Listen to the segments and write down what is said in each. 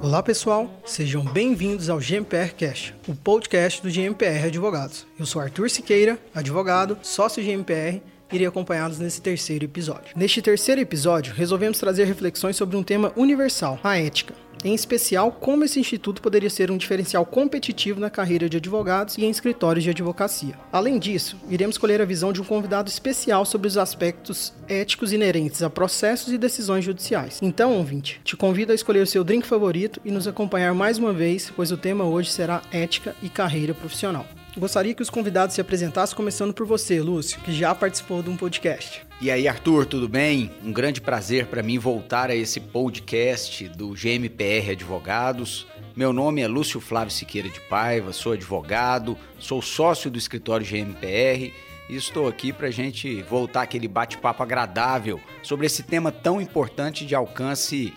Olá pessoal, sejam bem-vindos ao GMPR Cash, o podcast do GMPR Advogados. Eu sou Arthur Siqueira, advogado, sócio GMPR irei acompanhá-los nesse terceiro episódio. Neste terceiro episódio, resolvemos trazer reflexões sobre um tema universal, a ética. Em especial, como esse instituto poderia ser um diferencial competitivo na carreira de advogados e em escritórios de advocacia. Além disso, iremos escolher a visão de um convidado especial sobre os aspectos éticos inerentes a processos e decisões judiciais. Então, ouvinte, te convido a escolher o seu drink favorito e nos acompanhar mais uma vez, pois o tema hoje será ética e carreira profissional. Gostaria que os convidados se apresentassem, começando por você, Lúcio, que já participou de um podcast. E aí, Arthur, tudo bem? Um grande prazer para mim voltar a esse podcast do GMPR Advogados. Meu nome é Lúcio Flávio Siqueira de Paiva, sou advogado, sou sócio do escritório GMPR e estou aqui para a gente voltar aquele bate-papo agradável sobre esse tema tão importante de alcance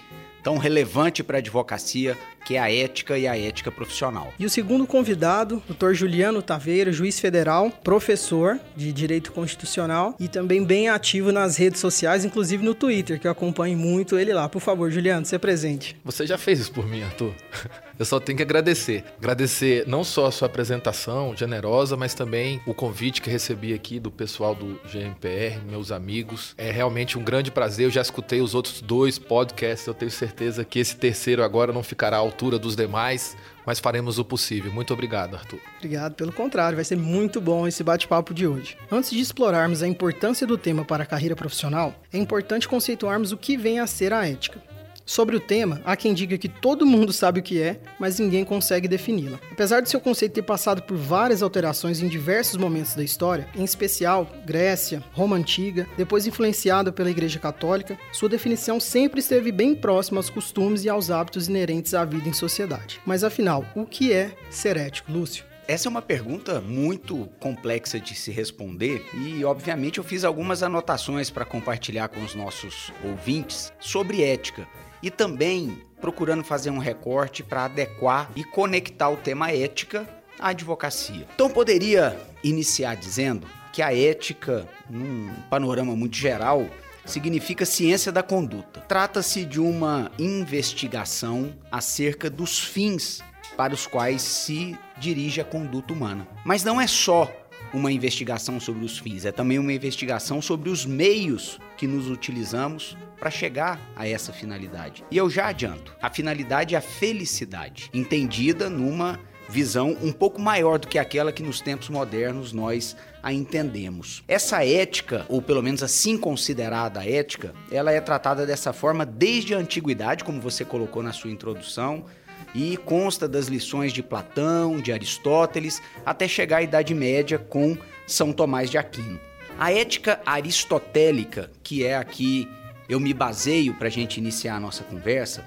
tão relevante para a advocacia, que é a ética e a ética profissional. E o segundo convidado, doutor Juliano Taveira, juiz federal, professor de Direito Constitucional e também bem ativo nas redes sociais, inclusive no Twitter, que eu acompanho muito ele lá. Por favor, Juliano, se presente. Você já fez isso por mim, Arthur. Eu só tenho que agradecer. Agradecer não só a sua apresentação generosa, mas também o convite que recebi aqui do pessoal do GMPR, meus amigos. É realmente um grande prazer. Eu já escutei os outros dois podcasts. Eu tenho certeza que esse terceiro agora não ficará ao altura dos demais, mas faremos o possível. Muito obrigado, Arthur. Obrigado, pelo contrário, vai ser muito bom esse bate-papo de hoje. Antes de explorarmos a importância do tema para a carreira profissional, é importante conceituarmos o que vem a ser a ética. Sobre o tema, há quem diga que todo mundo sabe o que é, mas ninguém consegue defini-la. Apesar de seu conceito ter passado por várias alterações em diversos momentos da história, em especial Grécia, Roma Antiga, depois influenciada pela Igreja Católica, sua definição sempre esteve bem próxima aos costumes e aos hábitos inerentes à vida em sociedade. Mas afinal, o que é ser ético, Lúcio? Essa é uma pergunta muito complexa de se responder e, obviamente, eu fiz algumas anotações para compartilhar com os nossos ouvintes sobre ética e também procurando fazer um recorte para adequar e conectar o tema ética à advocacia. Então, poderia iniciar dizendo que a ética, num panorama muito geral, significa ciência da conduta. Trata-se de uma investigação acerca dos fins para os quais se dirige a conduta humana. Mas não é só uma investigação sobre os fins, é também uma investigação sobre os meios que nos utilizamos para chegar a essa finalidade. E eu já adianto, a finalidade é a felicidade, entendida numa visão um pouco maior do que aquela que nos tempos modernos nós a entendemos. Essa ética, ou pelo menos assim considerada ética, ela é tratada dessa forma desde a antiguidade, como você colocou na sua introdução, e consta das lições de Platão, de Aristóteles, até chegar à Idade Média com São Tomás de Aquino. A ética aristotélica, que é aqui eu me baseio para a gente iniciar a nossa conversa,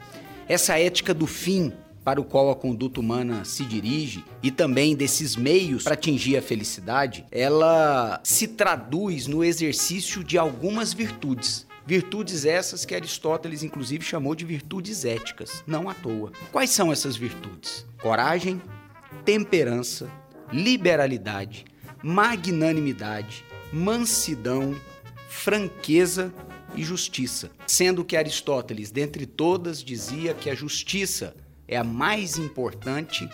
essa ética do fim para o qual a conduta humana se dirige e também desses meios para atingir a felicidade, ela se traduz no exercício de algumas virtudes. Virtudes essas que Aristóteles, inclusive, chamou de virtudes éticas, não à toa. Quais são essas virtudes? Coragem, temperança, liberalidade, magnanimidade, mansidão, franqueza e justiça. Sendo que Aristóteles, dentre todas, dizia que a justiça é a mais importante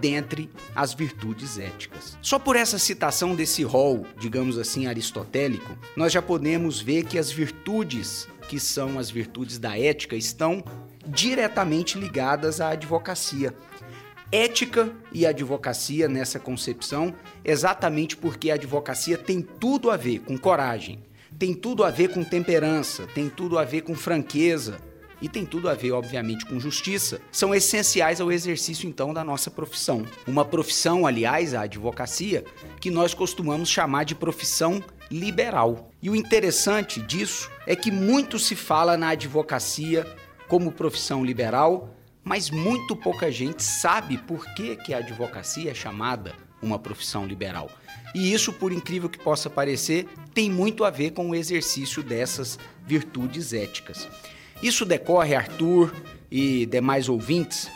dentre as virtudes éticas. Só por essa citação desse rol, digamos assim, aristotélico, nós já podemos ver que as virtudes, que são as virtudes da ética, estão diretamente ligadas à advocacia. Ética e advocacia nessa concepção, exatamente porque a advocacia tem tudo a ver com coragem, tem tudo a ver com temperança, tem tudo a ver com franqueza, e tem tudo a ver, obviamente, com justiça, são essenciais ao exercício então da nossa profissão. Uma profissão, aliás, a advocacia, que nós costumamos chamar de profissão liberal. E o interessante disso é que muito se fala na advocacia como profissão liberal, mas muito pouca gente sabe por que, que a advocacia é chamada uma profissão liberal. E isso, por incrível que possa parecer, tem muito a ver com o exercício dessas virtudes éticas. Isso decorre, Arthur e demais ouvintes,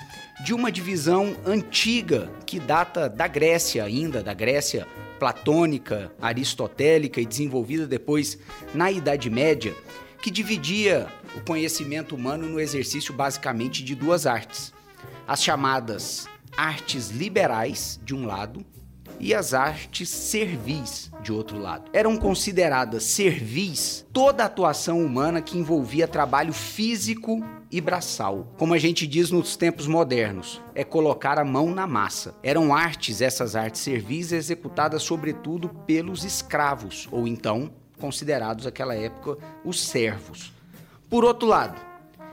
de uma divisão antiga que data da Grécia ainda, da Grécia platônica, aristotélica e desenvolvida depois na Idade Média, que dividia o conhecimento humano no exercício basicamente de duas artes: as chamadas artes liberais, de um lado, e as artes servis, de outro lado. Eram consideradas servis toda a atuação humana que envolvia trabalho físico e braçal. Como a gente diz nos tempos modernos, é colocar a mão na massa. Eram artes, essas artes servis, executadas sobretudo pelos escravos, ou então considerados naquela época os servos. Por outro lado,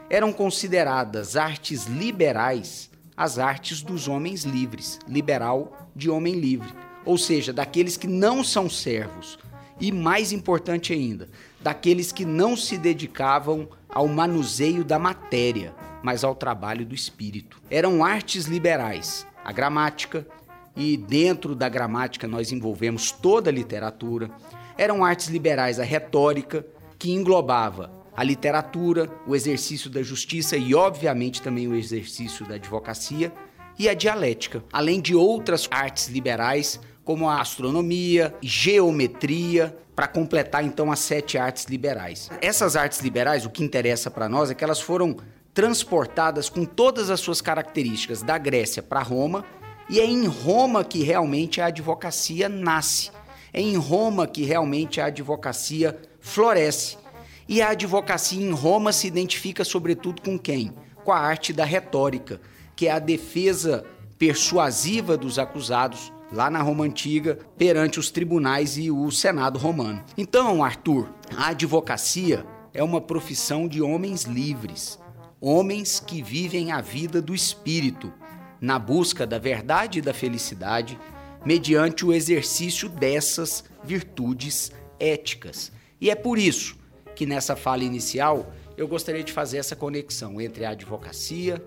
eram consideradas artes liberais as artes dos homens livres, liberal de homem livre, ou seja, daqueles que não são servos. E mais importante ainda, daqueles que não se dedicavam ao manuseio da matéria, mas ao trabalho do espírito. Eram artes liberais, a gramática, e dentro da gramática nós envolvemos toda a literatura. Eram artes liberais a retórica, que englobava a literatura, o exercício da justiça e, obviamente, também o exercício da advocacia e a dialética, além de outras artes liberais como a astronomia, geometria, para completar então as sete artes liberais. Essas artes liberais, o que interessa para nós é que elas foram transportadas com todas as suas características da Grécia para Roma, e é em Roma que realmente a advocacia nasce. É em Roma que realmente a advocacia floresce. E a advocacia em Roma se identifica sobretudo com quem? Com a arte da retórica, que é a defesa persuasiva dos acusados lá na Roma antiga perante os tribunais e o Senado romano. Então, Arthur, a advocacia é uma profissão de homens livres, homens que vivem a vida do espírito, na busca da verdade e da felicidade, mediante o exercício dessas virtudes éticas. E é por isso que nessa fala inicial eu gostaria de fazer essa conexão entre a advocacia,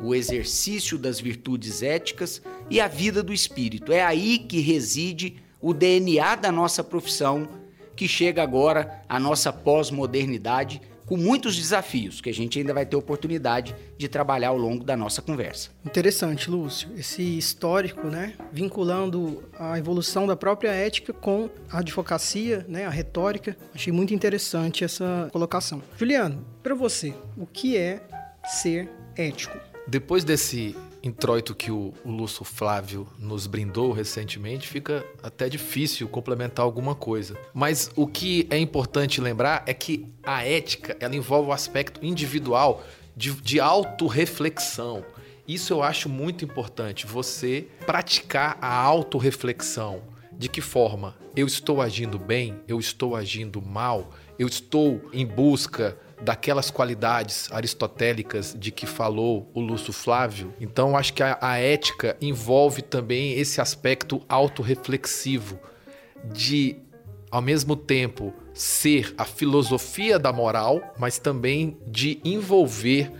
o exercício das virtudes éticas e a vida do espírito. É aí que reside o DNA da nossa profissão, que chega agora à nossa pós-modernidade com muitos desafios que a gente ainda vai ter oportunidade de trabalhar ao longo da nossa conversa. Interessante, Lúcio, esse histórico, né, vinculando a evolução da própria ética com a advocacia, né, a retórica. Achei muito interessante essa colocação. Juliano, para você, o que é ser ético? Depois desse introito que o, o Lúcio Flávio nos brindou recentemente, fica até difícil complementar alguma coisa. Mas o que é importante lembrar é que a ética ela envolve o aspecto individual de, de autorreflexão. Isso eu acho muito importante, você praticar a autorreflexão. De que forma eu estou agindo bem, eu estou agindo mal, eu estou em busca daquelas qualidades aristotélicas de que falou o Lúcio Flávio. Então, acho que a, a ética envolve também esse aspecto autorreflexivo de, ao mesmo tempo, ser a filosofia da moral, mas também de envolver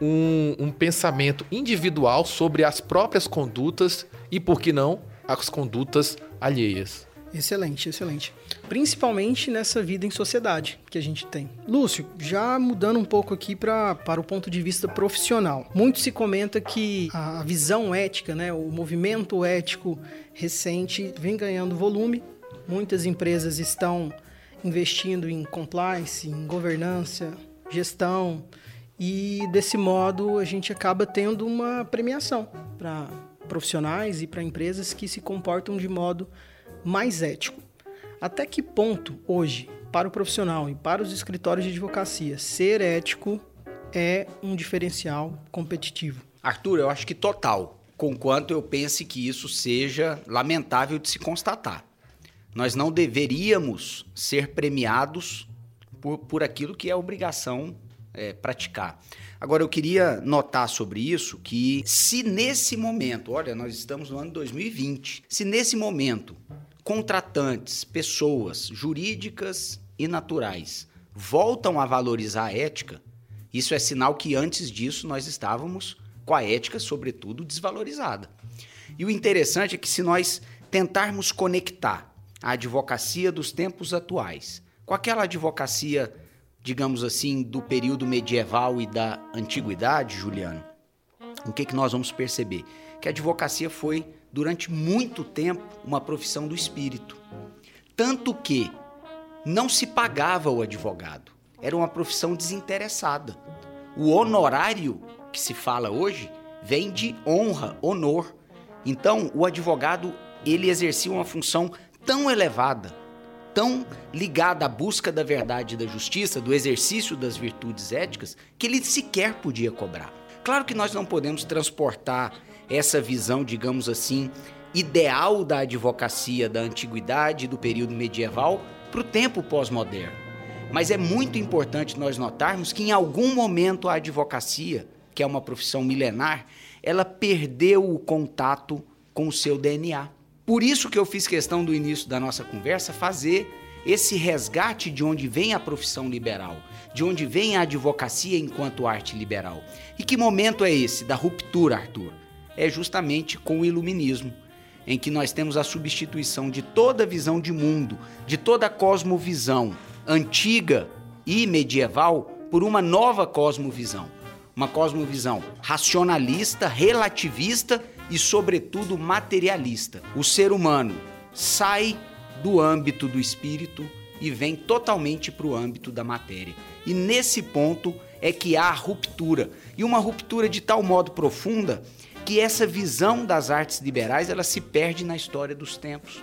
um, um pensamento individual sobre as próprias condutas e, por que não, as condutas alheias. Excelente, excelente. Principalmente nessa vida em sociedade que a gente tem. Lúcio, já mudando um pouco aqui pra, para o ponto de vista profissional. Muito se comenta que a visão ética, né, o movimento ético recente vem ganhando volume. Muitas empresas estão investindo em compliance, em governança, gestão, e desse modo a gente acaba tendo uma premiação para profissionais e para empresas que se comportam de modo mais ético. Até que ponto, hoje, para o profissional e para os escritórios de advocacia, ser ético é um diferencial competitivo? Arthur, eu acho que total, conquanto eu pense que isso seja lamentável de se constatar. Nós não deveríamos ser premiados por, por aquilo que é obrigação é, praticar. Agora, eu queria notar sobre isso que, se nesse momento, olha, nós estamos no ano 2020, se nesse momento contratantes, pessoas jurídicas e naturais voltam a valorizar a ética, isso é sinal que antes disso nós estávamos com a ética, sobretudo, desvalorizada. E o interessante é que se nós tentarmos conectar a advocacia dos tempos atuais com aquela advocacia, digamos assim, do período medieval e da antiguidade, Juliano, o que, que nós vamos perceber? Que a advocacia foi durante muito tempo, uma profissão do espírito. Tanto que não se pagava o advogado. Era uma profissão desinteressada. O honorário que se fala hoje vem de honra, honor. Então, o advogado, ele exercia uma função tão elevada, tão ligada à busca da verdade e da justiça, do exercício das virtudes éticas, que ele sequer podia cobrar. Claro que nós não podemos transportar essa visão, digamos assim, ideal da advocacia da antiguidade, do período medieval, para o tempo pós-moderno. Mas é muito importante nós notarmos que em algum momento a advocacia, que é uma profissão milenar, ela perdeu o contato com o seu DNA. Por isso que eu fiz questão do início da nossa conversa fazer esse resgate de onde vem a profissão liberal, de onde vem a advocacia enquanto arte liberal. E que momento é esse da ruptura, Arthur? É justamente com o iluminismo, em que nós temos a substituição de toda visão de mundo, de toda cosmovisão antiga e medieval por uma nova cosmovisão. Uma cosmovisão racionalista, relativista e, sobretudo, materialista. O ser humano sai do âmbito do espírito e vem totalmente para o âmbito da matéria. E nesse ponto é que há ruptura. E uma ruptura de tal modo profunda que essa visão das artes liberais ela se perde na história dos tempos.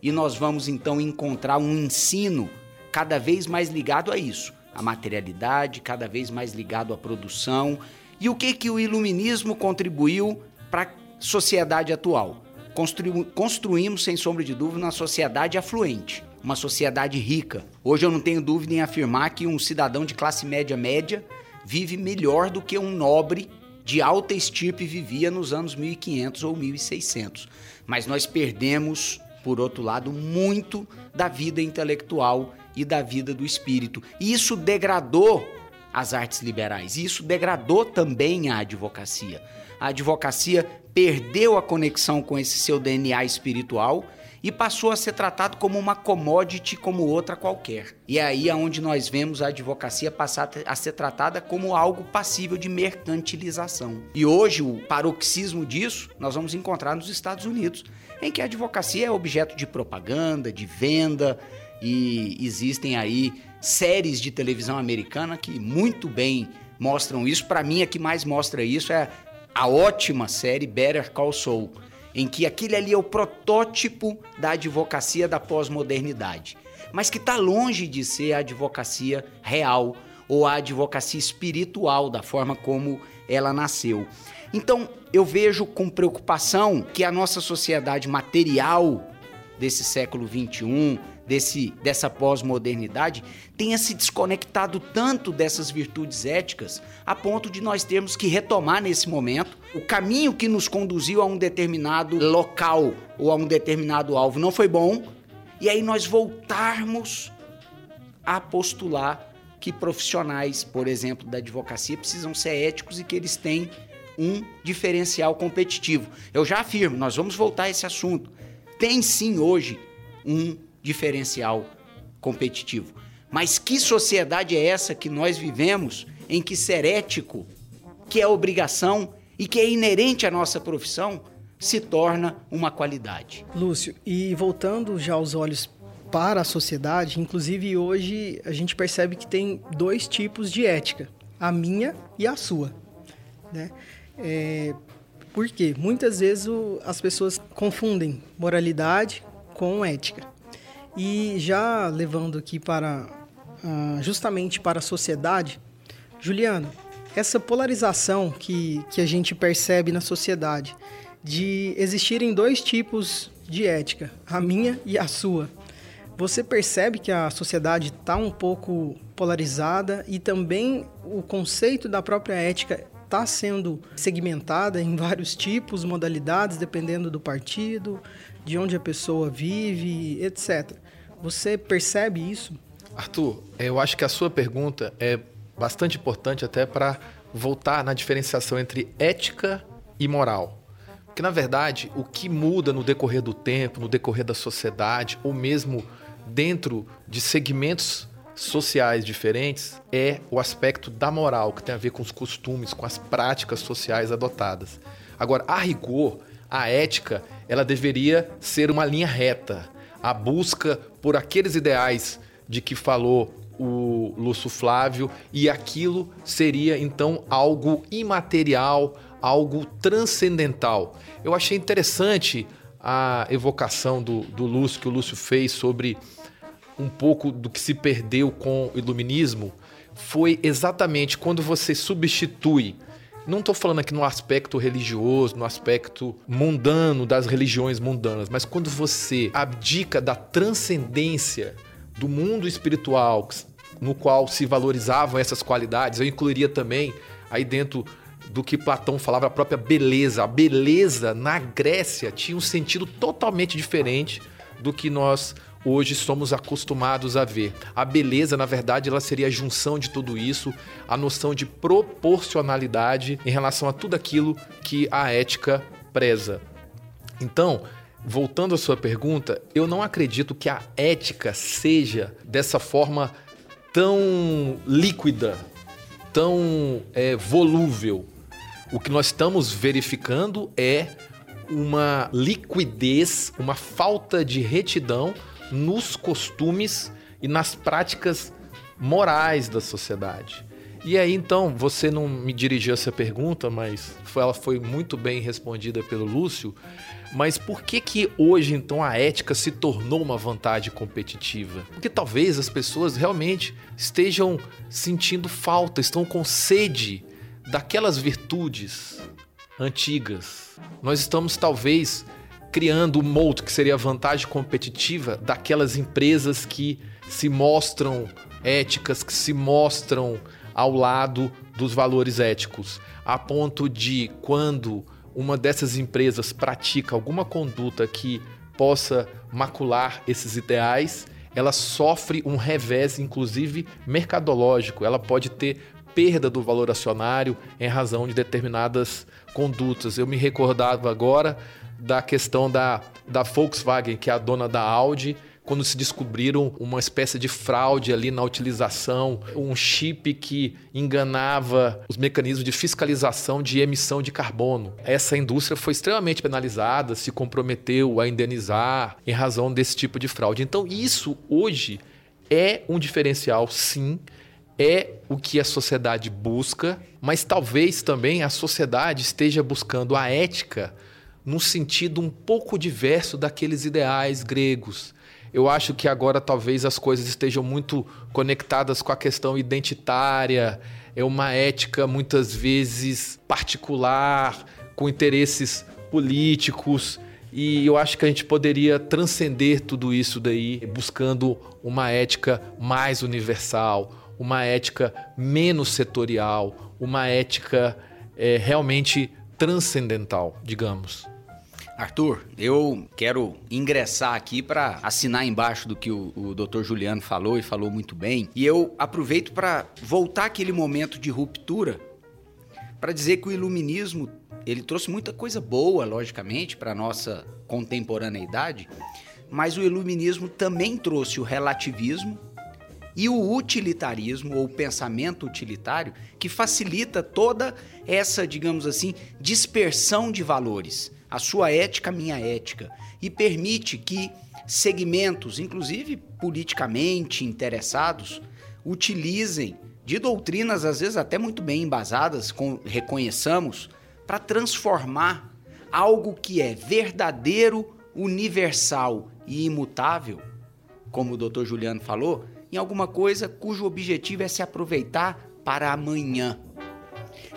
E nós vamos então encontrar um ensino cada vez mais ligado a isso, a materialidade, cada vez mais ligado à produção. E o que que o iluminismo contribuiu para a sociedade atual? Constru construímos, sem sombra de dúvida, uma sociedade afluente, uma sociedade rica. Hoje eu não tenho dúvida em afirmar que um cidadão de classe média média vive melhor do que um nobre de alta estirpe vivia nos anos 1500 ou 1600. Mas nós perdemos, por outro lado, muito da vida intelectual e da vida do espírito. E isso degradou as artes liberais. E isso degradou também a advocacia. A advocacia perdeu a conexão com esse seu DNA espiritual e passou a ser tratado como uma commodity como outra qualquer. E é aí aonde nós vemos a advocacia passar a ser tratada como algo passível de mercantilização. E hoje o paroxismo disso nós vamos encontrar nos Estados Unidos, em que a advocacia é objeto de propaganda, de venda e existem aí séries de televisão americana que muito bem mostram isso. Para mim, a que mais mostra isso é a ótima série Better Call Saul em que aquele ali é o protótipo da advocacia da pós-modernidade, mas que está longe de ser a advocacia real ou a advocacia espiritual da forma como ela nasceu. Então, eu vejo com preocupação que a nossa sociedade material desse século 21, desse, dessa pós-modernidade tenha se desconectado tanto dessas virtudes éticas a ponto de nós termos que retomar nesse momento o caminho que nos conduziu a um determinado local ou a um determinado alvo não foi bom e aí nós voltarmos a postular que profissionais, por exemplo, da advocacia precisam ser éticos e que eles têm um diferencial competitivo. Eu já afirmo, nós vamos voltar a esse assunto. Tem sim hoje um diferencial competitivo. Mas que sociedade é essa que nós vivemos em que ser ético, que é obrigação e que é inerente à nossa profissão, se torna uma qualidade? Lúcio, e voltando já os olhos para a sociedade, inclusive hoje a gente percebe que tem dois tipos de ética, a minha e a sua. Né? É, por quê? Muitas vezes o, as pessoas confundem moralidade com ética. E já levando aqui para uh, justamente para a sociedade, Juliana, essa polarização que, que a gente percebe na sociedade de existirem dois tipos de ética, a minha e a sua. Você percebe que a sociedade está um pouco polarizada e também o conceito da própria ética está sendo segmentada em vários tipos, modalidades, dependendo do partido, de onde a pessoa vive, etc. Você percebe isso? Arthur, eu acho que a sua pergunta é bastante importante até para voltar na diferenciação entre ética e moral. Porque, na verdade, o que muda no decorrer do tempo, no decorrer da sociedade, ou mesmo dentro de segmentos sociais diferentes, é o aspecto da moral, que tem a ver com os costumes, com as práticas sociais adotadas. Agora, a rigor, a ética ela deveria ser uma linha reta, a busca por aqueles ideais de que falou o Lúcio Flávio e aquilo seria então algo imaterial, algo transcendental. Eu achei interessante a evocação do, do Lúcio que o Lúcio fez sobre um pouco do que se perdeu com o iluminismo foi exatamente quando você substitui não estou falando aqui no aspecto religioso, no aspecto mundano das religiões mundanas, mas quando você abdica da transcendência do mundo espiritual no qual se valorizavam essas qualidades, eu incluiria também aí dentro do que Platão falava, a própria beleza. A beleza na Grécia tinha um sentido totalmente diferente do que nós hoje somos acostumados a ver. A beleza, na verdade, ela seria a junção de tudo isso, a noção de proporcionalidade em relação a tudo aquilo que a ética preza. Então, voltando à sua pergunta, eu não acredito que a ética seja dessa forma tão líquida, tão é, volúvel. O que nós estamos verificando é uma liquidez, uma falta de retidão nos costumes e nas práticas morais da sociedade. E aí então, você não me dirigiu essa pergunta, mas ela foi muito bem respondida pelo Lúcio. Mas por que que hoje então a ética se tornou uma vantagem competitiva? Porque talvez as pessoas realmente estejam sentindo falta, estão com sede daquelas virtudes antigas. Nós estamos talvez criando o mold que seria a vantagem competitiva daquelas empresas que se mostram éticas, que se mostram ao lado dos valores éticos, a ponto de quando uma dessas empresas pratica alguma conduta que possa macular esses ideais, ela sofre um revés, inclusive mercadológico. Ela pode ter perda do valor acionário em razão de determinadas condutas. Eu me recordava agora da questão da, da Volkswagen, que é a dona da Audi, quando se descobriram uma espécie de fraude ali na utilização, um chip que enganava os mecanismos de fiscalização de emissão de carbono. Essa indústria foi extremamente penalizada, se comprometeu a indenizar em razão desse tipo de fraude. Então, isso hoje é um diferencial, sim. É o que a sociedade busca, mas talvez também a sociedade esteja buscando a ética num sentido um pouco diverso daqueles ideais gregos. Eu acho que agora talvez as coisas estejam muito conectadas com a questão identitária, é uma ética muitas vezes particular, com interesses políticos. E eu acho que a gente poderia transcender tudo isso daí, buscando uma ética mais universal, uma ética menos setorial, uma ética é, realmente transcendental, digamos. Arthur, eu quero ingressar aqui para assinar embaixo do que o, o Dr. Juliano falou e falou muito bem. E eu aproveito para voltar aquele momento de ruptura para dizer que o iluminismo ele trouxe muita coisa boa, logicamente, para nossa contemporaneidade, mas o iluminismo também trouxe o relativismo e o utilitarismo ou pensamento utilitário que facilita toda essa, digamos assim, dispersão de valores a sua ética, minha ética, e permite que segmentos, inclusive politicamente interessados, utilizem de doutrinas às vezes até muito bem embasadas, com, reconheçamos, para transformar algo que é verdadeiro, universal e imutável, como o Dr. Juliano falou, em alguma coisa cujo objetivo é se aproveitar para amanhã.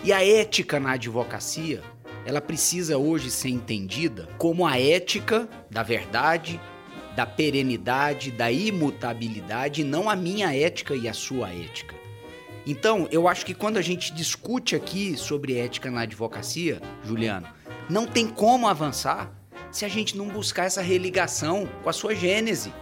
E a ética na advocacia ela precisa hoje ser entendida como a ética da verdade, da perenidade, da imutabilidade, não a minha ética e a sua ética. Então, eu acho que quando a gente discute aqui sobre ética na advocacia, Juliano, não tem como avançar se a gente não buscar essa religação com a sua gênese.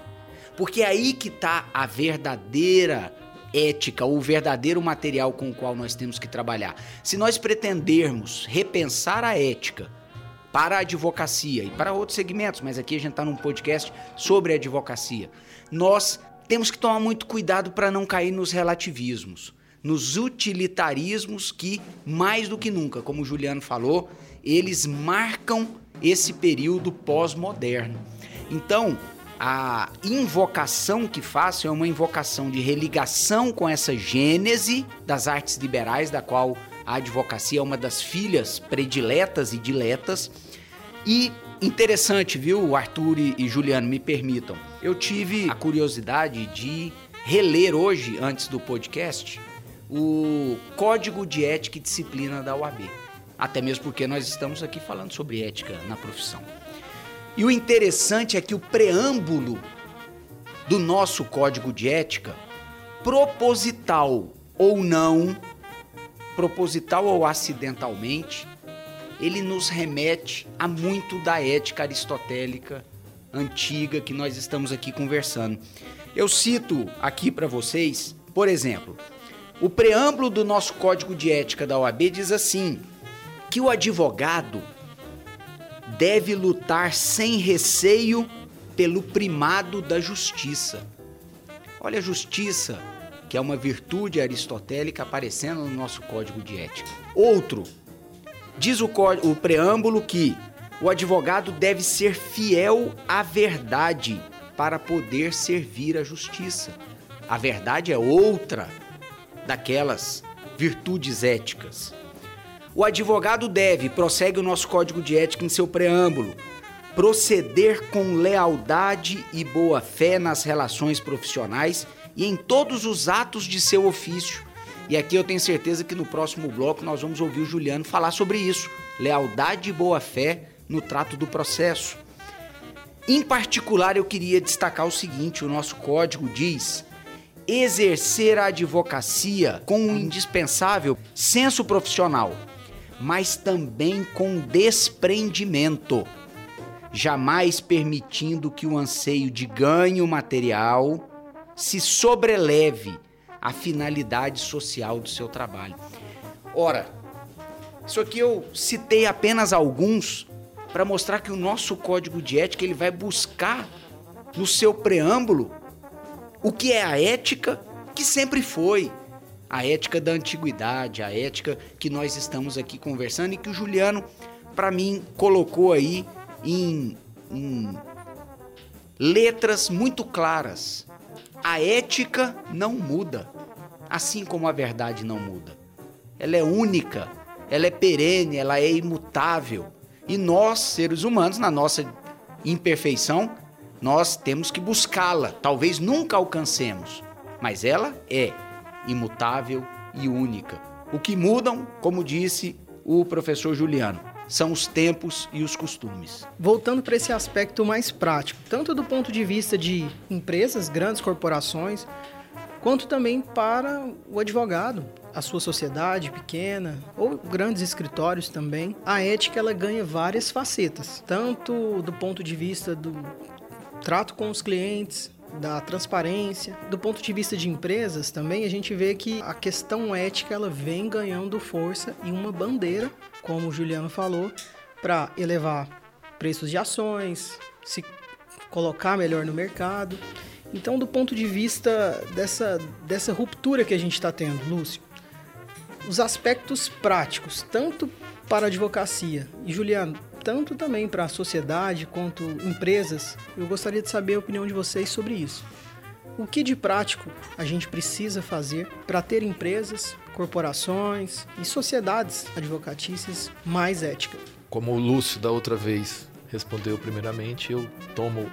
Porque é aí que está a verdadeira ética, o verdadeiro material com o qual nós temos que trabalhar. Se nós pretendermos repensar a ética para a advocacia e para outros segmentos, mas aqui a gente está num podcast sobre advocacia, nós temos que tomar muito cuidado para não cair nos relativismos, nos utilitarismos que, mais do que nunca, como o Juliano falou, eles marcam esse período pós-moderno. Então, a invocação que faço é uma invocação de religação com essa gênese das artes liberais, da qual a advocacia é uma das filhas prediletas e diletas. E interessante, viu, Arthur e Juliano, me permitam. Eu tive a curiosidade de reler hoje, antes do podcast, o Código de Ética e Disciplina da UAB. Até mesmo porque nós estamos aqui falando sobre ética na profissão. E o interessante é que o preâmbulo do nosso código de ética, proposital ou não, proposital ou acidentalmente, ele nos remete a muito da ética aristotélica antiga que nós estamos aqui conversando. Eu cito aqui para vocês, por exemplo, o preâmbulo do nosso código de ética da OAB diz assim: que o advogado deve lutar sem receio pelo primado da justiça. Olha a justiça, que é uma virtude aristotélica aparecendo no nosso código de ética. Outro, diz o, o preâmbulo que o advogado deve ser fiel à verdade para poder servir a justiça. A verdade é outra daquelas virtudes éticas. O advogado deve, prossegue o nosso código de ética em seu preâmbulo, proceder com lealdade e boa fé nas relações profissionais e em todos os atos de seu ofício. E aqui eu tenho certeza que no próximo bloco nós vamos ouvir o Juliano falar sobre isso. Lealdade e boa fé no trato do processo. Em particular, eu queria destacar o seguinte: o nosso código diz exercer a advocacia com um indispensável senso profissional, mas também com desprendimento, jamais permitindo que o anseio de ganho material se sobreleve à finalidade social do seu trabalho. Ora, isso aqui eu citei apenas alguns para mostrar que o nosso código de ética ele vai buscar no seu preâmbulo o que é a ética que sempre foi a ética da antiguidade, a ética que nós estamos aqui conversando e que o Juliano, para mim, colocou aí em, em letras muito claras. A ética não muda, assim como a verdade não muda. Ela é única, ela é perene, ela é imutável. E nós, seres humanos, na nossa imperfeição, nós temos que buscá-la. Talvez nunca alcancemos, mas ela é imutável e única. O que mudam, como disse o professor Juliano, são os tempos e os costumes. Voltando para esse aspecto mais prático, tanto do ponto de vista de empresas, grandes corporações, quanto também para o advogado, a sua sociedade pequena ou grandes escritórios também. A ética ela ganha várias facetas, tanto do ponto de vista do trato com os clientes, da transparência. Do ponto de vista de empresas também, a gente vê que a questão ética ela vem ganhando força e uma bandeira, como o Juliano falou, para elevar preços de ações, se colocar melhor no mercado. Então, do ponto de vista dessa, dessa ruptura que a gente está tendo, Lúcio, os aspectos práticos, tanto para a advocacia, e Juliano, tanto também para a sociedade quanto empresas, eu gostaria de saber a opinião de vocês sobre isso. O que de prático a gente precisa fazer para ter empresas, corporações e sociedades advocatícias mais éticas? Como o Lúcio da outra vez respondeu primeiramente, eu tomo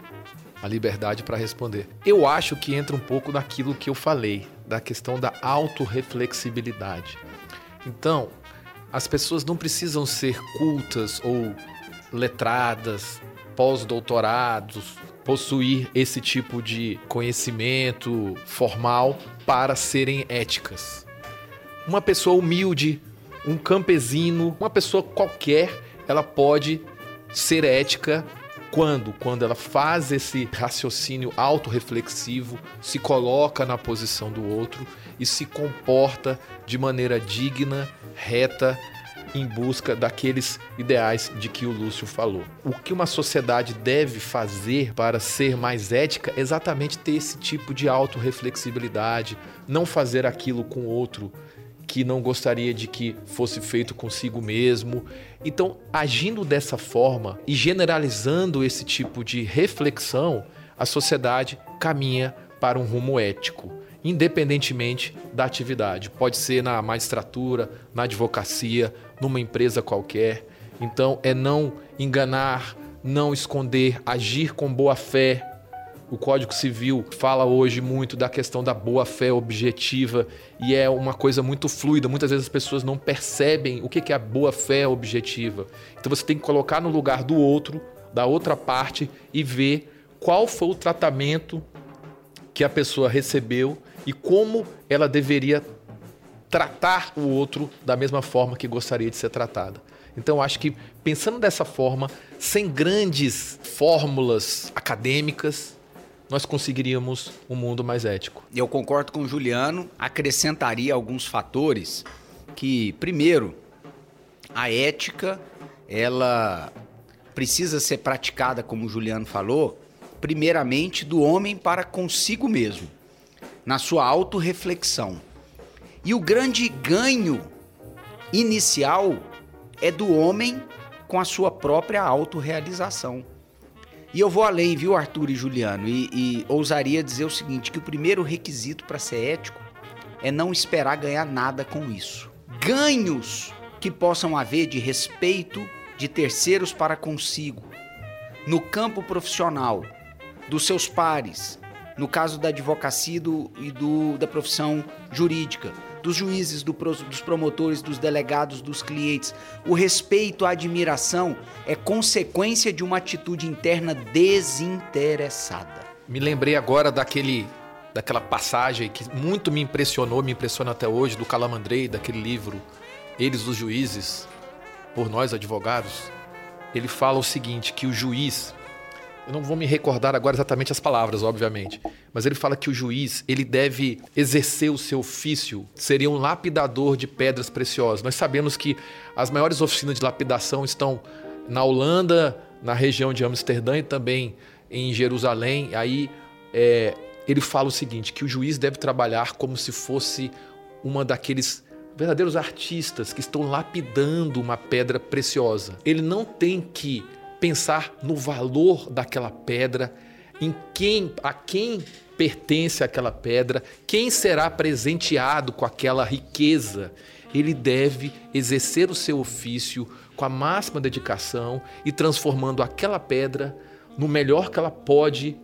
a liberdade para responder. Eu acho que entra um pouco naquilo que eu falei, da questão da autorreflexibilidade. Então, as pessoas não precisam ser cultas ou letradas, pós-doutorados, possuir esse tipo de conhecimento formal para serem éticas. Uma pessoa humilde, um campesino, uma pessoa qualquer, ela pode ser ética quando? Quando ela faz esse raciocínio autorreflexivo, se coloca na posição do outro e se comporta de maneira digna, reta em busca daqueles ideais de que o Lúcio falou. O que uma sociedade deve fazer para ser mais ética é exatamente ter esse tipo de autorreflexibilidade, não fazer aquilo com outro que não gostaria de que fosse feito consigo mesmo. Então, agindo dessa forma e generalizando esse tipo de reflexão, a sociedade caminha para um rumo ético, independentemente da atividade. Pode ser na magistratura, na advocacia, numa empresa qualquer. Então, é não enganar, não esconder, agir com boa fé. O Código Civil fala hoje muito da questão da boa fé objetiva e é uma coisa muito fluida. Muitas vezes as pessoas não percebem o que é a boa fé objetiva. Então você tem que colocar no lugar do outro, da outra parte e ver qual foi o tratamento que a pessoa recebeu e como ela deveria tratar o outro da mesma forma que gostaria de ser tratada. Então, acho que pensando dessa forma, sem grandes fórmulas acadêmicas, nós conseguiríamos um mundo mais ético. Eu concordo com o Juliano, acrescentaria alguns fatores que, primeiro, a ética, ela precisa ser praticada, como o Juliano falou, primeiramente do homem para consigo mesmo, na sua autorreflexão. E o grande ganho inicial é do homem com a sua própria autorrealização. E eu vou além, viu, Arthur e Juliano, e, e ousaria dizer o seguinte: que o primeiro requisito para ser ético é não esperar ganhar nada com isso. Ganhos que possam haver de respeito de terceiros para consigo, no campo profissional, dos seus pares, no caso da advocacia do, e do, da profissão jurídica, dos juízes, do, dos promotores, dos delegados, dos clientes. O respeito, a admiração é consequência de uma atitude interna desinteressada. Me lembrei agora daquele daquela passagem que muito me impressionou, me impressiona até hoje, do Calamandrei, daquele livro Eles os Juízes, por nós advogados. Ele fala o seguinte, que o juiz, eu não vou me recordar agora exatamente as palavras, obviamente, mas ele fala que o juiz ele deve exercer o seu ofício, seria um lapidador de pedras preciosas. Nós sabemos que as maiores oficinas de lapidação estão na Holanda, na região de Amsterdã e também em Jerusalém. Aí é, ele fala o seguinte: que o juiz deve trabalhar como se fosse uma daqueles verdadeiros artistas que estão lapidando uma pedra preciosa. Ele não tem que pensar no valor daquela pedra, em quem, a quem pertence aquela pedra, quem será presenteado com aquela riqueza. Ele deve exercer o seu ofício com a máxima dedicação e transformando aquela pedra no melhor que ela pode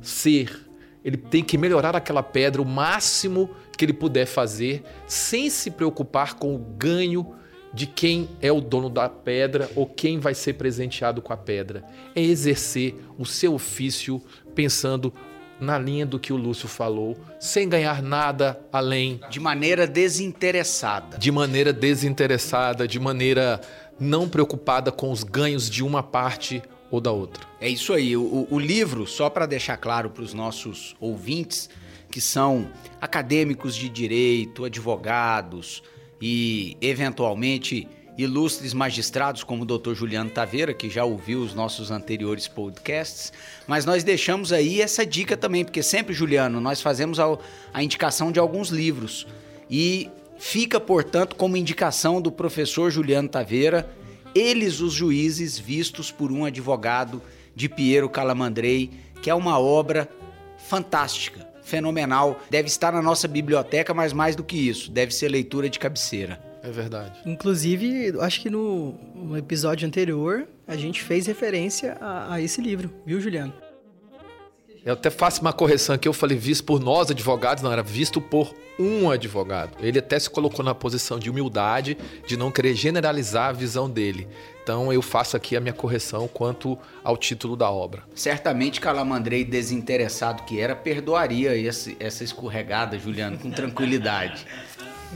ser. Ele tem que melhorar aquela pedra o máximo que ele puder fazer, sem se preocupar com o ganho de quem é o dono da pedra ou quem vai ser presenteado com a pedra. É exercer o seu ofício pensando na linha do que o Lúcio falou, sem ganhar nada além. De maneira desinteressada. De maneira desinteressada, de maneira não preocupada com os ganhos de uma parte ou da outra. É isso aí. O, o livro, só para deixar claro para os nossos ouvintes, que são acadêmicos de direito, advogados, e, eventualmente, ilustres magistrados como o Dr. Juliano Taveira, que já ouviu os nossos anteriores podcasts, mas nós deixamos aí essa dica também, porque sempre, Juliano, nós fazemos a, a indicação de alguns livros e fica, portanto, como indicação do professor Juliano Taveira, Eles os Juízes Vistos por um Advogado, de Piero Calamandrei, que é uma obra fantástica fenomenal. Deve estar na nossa biblioteca, mas mais do que isso, deve ser leitura de cabeceira. É verdade. Inclusive, acho que no, no episódio anterior a gente fez referência a, a esse livro, viu, Juliano? Eu até faço uma correção aqui, eu falei visto por nós advogados, não, era visto por um advogado. Ele até se colocou na posição de humildade, de não querer generalizar a visão dele. Então eu faço aqui a minha correção quanto ao título da obra. Certamente Calamandrei, desinteressado que era, perdoaria esse, essa escorregada, Juliano, com tranquilidade.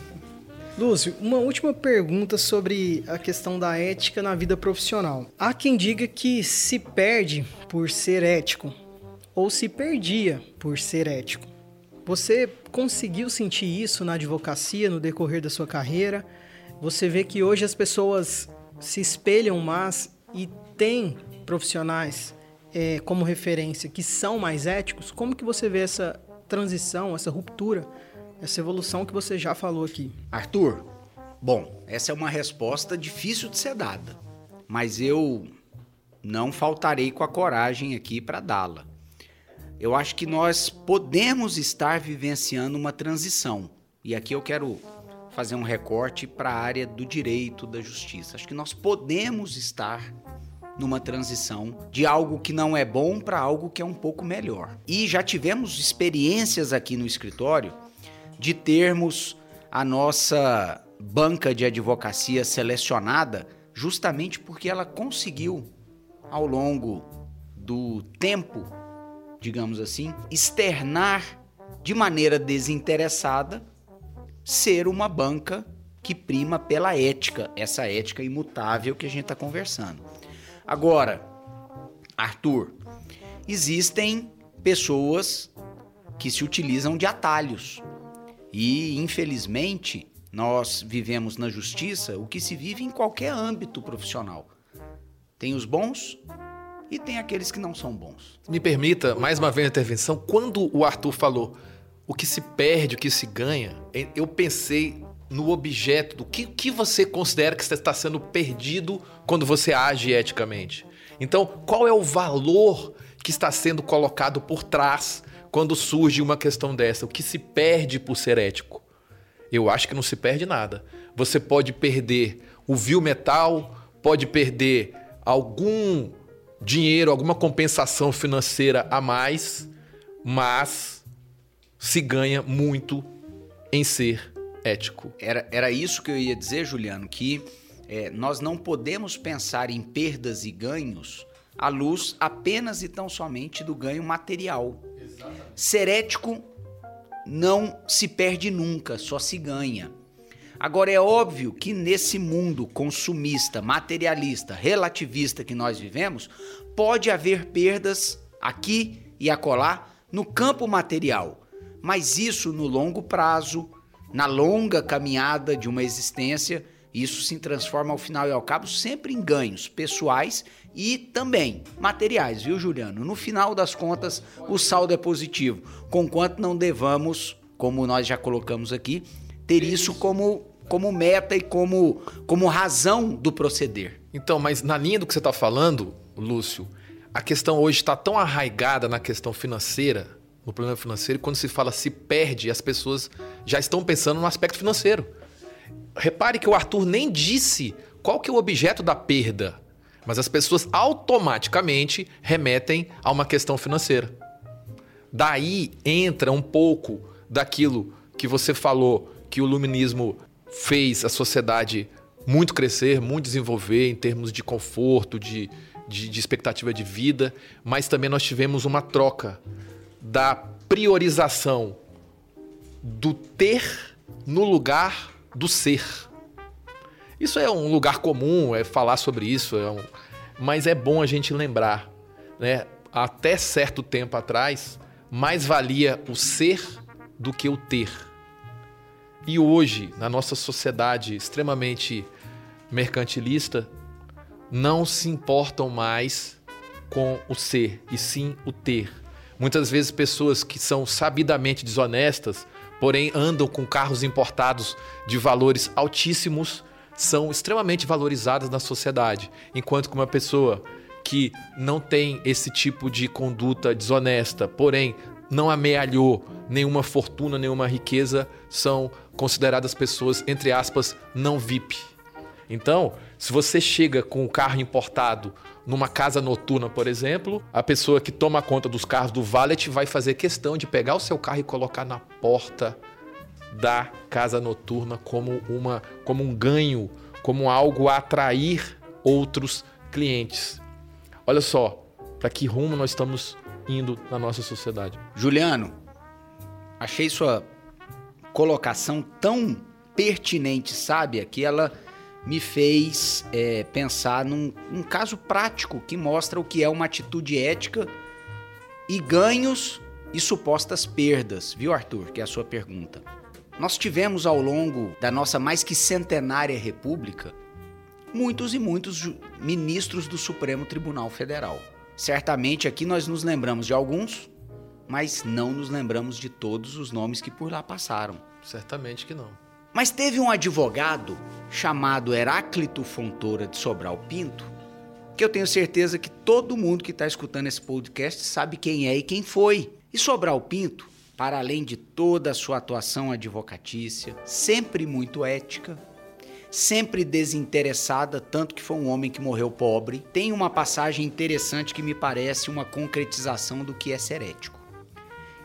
Lúcio, uma última pergunta sobre a questão da ética na vida profissional. Há quem diga que se perde por ser ético ou se perdia por ser ético. Você conseguiu sentir isso na advocacia no decorrer da sua carreira? Você vê que hoje as pessoas se espelham mais e têm profissionais é, como referência que são mais éticos? Como que você vê essa transição, essa ruptura essa evolução que você já falou aqui? Arthur, bom, essa é uma resposta difícil de ser dada, mas eu não faltarei com a coragem aqui para dá-la. Eu acho que nós podemos estar vivenciando uma transição. E aqui eu quero fazer um recorte para a área do direito, da justiça. Acho que nós podemos estar numa transição de algo que não é bom para algo que é um pouco melhor. E já tivemos experiências aqui no escritório de termos a nossa banca de advocacia selecionada justamente porque ela conseguiu, ao longo do tempo, digamos assim, externar de maneira desinteressada ser uma banca que prima pela ética, essa ética imutável que a gente está conversando. Agora, Arthur, existem pessoas que se utilizam de atalhos. E, infelizmente, nós vivemos na justiça o que se vive em qualquer âmbito profissional. Tem os bons e tem aqueles que não são bons. Me permita, mais uma vez a intervenção, quando o Arthur falou o que se perde, o que se ganha, eu pensei no objeto do que, que você considera que está sendo perdido quando você age eticamente. Então, qual é o valor que está sendo colocado por trás quando surge uma questão dessa? O que se perde por ser ético? Eu acho que não se perde nada. Você pode perder o vil metal, pode perder algum dinheiro, alguma compensação financeira a mais, mas se ganha muito em ser ético. Era, era isso que eu ia dizer, Juliano, que é, nós não podemos pensar em perdas e ganhos à luz apenas e tão somente do ganho material. Exatamente. Ser ético não se perde nunca, só se ganha. Agora é óbvio que nesse mundo consumista, materialista, relativista que nós vivemos, pode haver perdas aqui e acolá no campo material, mas isso no longo prazo, na longa caminhada de uma existência, isso se transforma ao final e ao cabo sempre em ganhos pessoais e também materiais, viu, Juliano? No final das contas, o saldo é positivo, conquanto não devamos, como nós já colocamos aqui, ter isso como, como meta e como, como razão do proceder. Então, mas na linha do que você está falando, Lúcio, a questão hoje está tão arraigada na questão financeira no problema financeiro, quando se fala se perde, as pessoas já estão pensando no aspecto financeiro. Repare que o Arthur nem disse qual que é o objeto da perda, mas as pessoas automaticamente remetem a uma questão financeira. Daí entra um pouco daquilo que você falou que o luminismo fez a sociedade muito crescer, muito desenvolver em termos de conforto, de, de, de expectativa de vida, mas também nós tivemos uma troca da priorização do ter no lugar do ser. Isso é um lugar comum, é falar sobre isso, é um... mas é bom a gente lembrar, né? Até certo tempo atrás, mais valia o ser do que o ter. E hoje, na nossa sociedade extremamente mercantilista, não se importam mais com o ser, e sim o ter. Muitas vezes pessoas que são sabidamente desonestas, porém andam com carros importados de valores altíssimos, são extremamente valorizadas na sociedade, enquanto que uma pessoa que não tem esse tipo de conduta desonesta, porém não amealhou nenhuma fortuna, nenhuma riqueza, são consideradas pessoas, entre aspas, não VIP. Então, se você chega com o carro importado numa casa noturna, por exemplo, a pessoa que toma conta dos carros do valet vai fazer questão de pegar o seu carro e colocar na porta da casa noturna como, uma, como um ganho, como algo a atrair outros clientes. Olha só, para que rumo nós estamos indo na nossa sociedade. Juliano, achei sua colocação tão pertinente, sábia, que ela me fez é, pensar num, num caso prático que mostra o que é uma atitude ética e ganhos e supostas perdas, viu, Arthur? Que é a sua pergunta. Nós tivemos ao longo da nossa mais que centenária república muitos e muitos ministros do Supremo Tribunal Federal. Certamente aqui nós nos lembramos de alguns, mas não nos lembramos de todos os nomes que por lá passaram. Certamente que não. Mas teve um advogado chamado Heráclito Fontoura de Sobral Pinto, que eu tenho certeza que todo mundo que está escutando esse podcast sabe quem é e quem foi. E Sobral Pinto, para além de toda a sua atuação advocatícia, sempre muito ética, sempre desinteressada, tanto que foi um homem que morreu pobre, tem uma passagem interessante que me parece uma concretização do que é ser ético.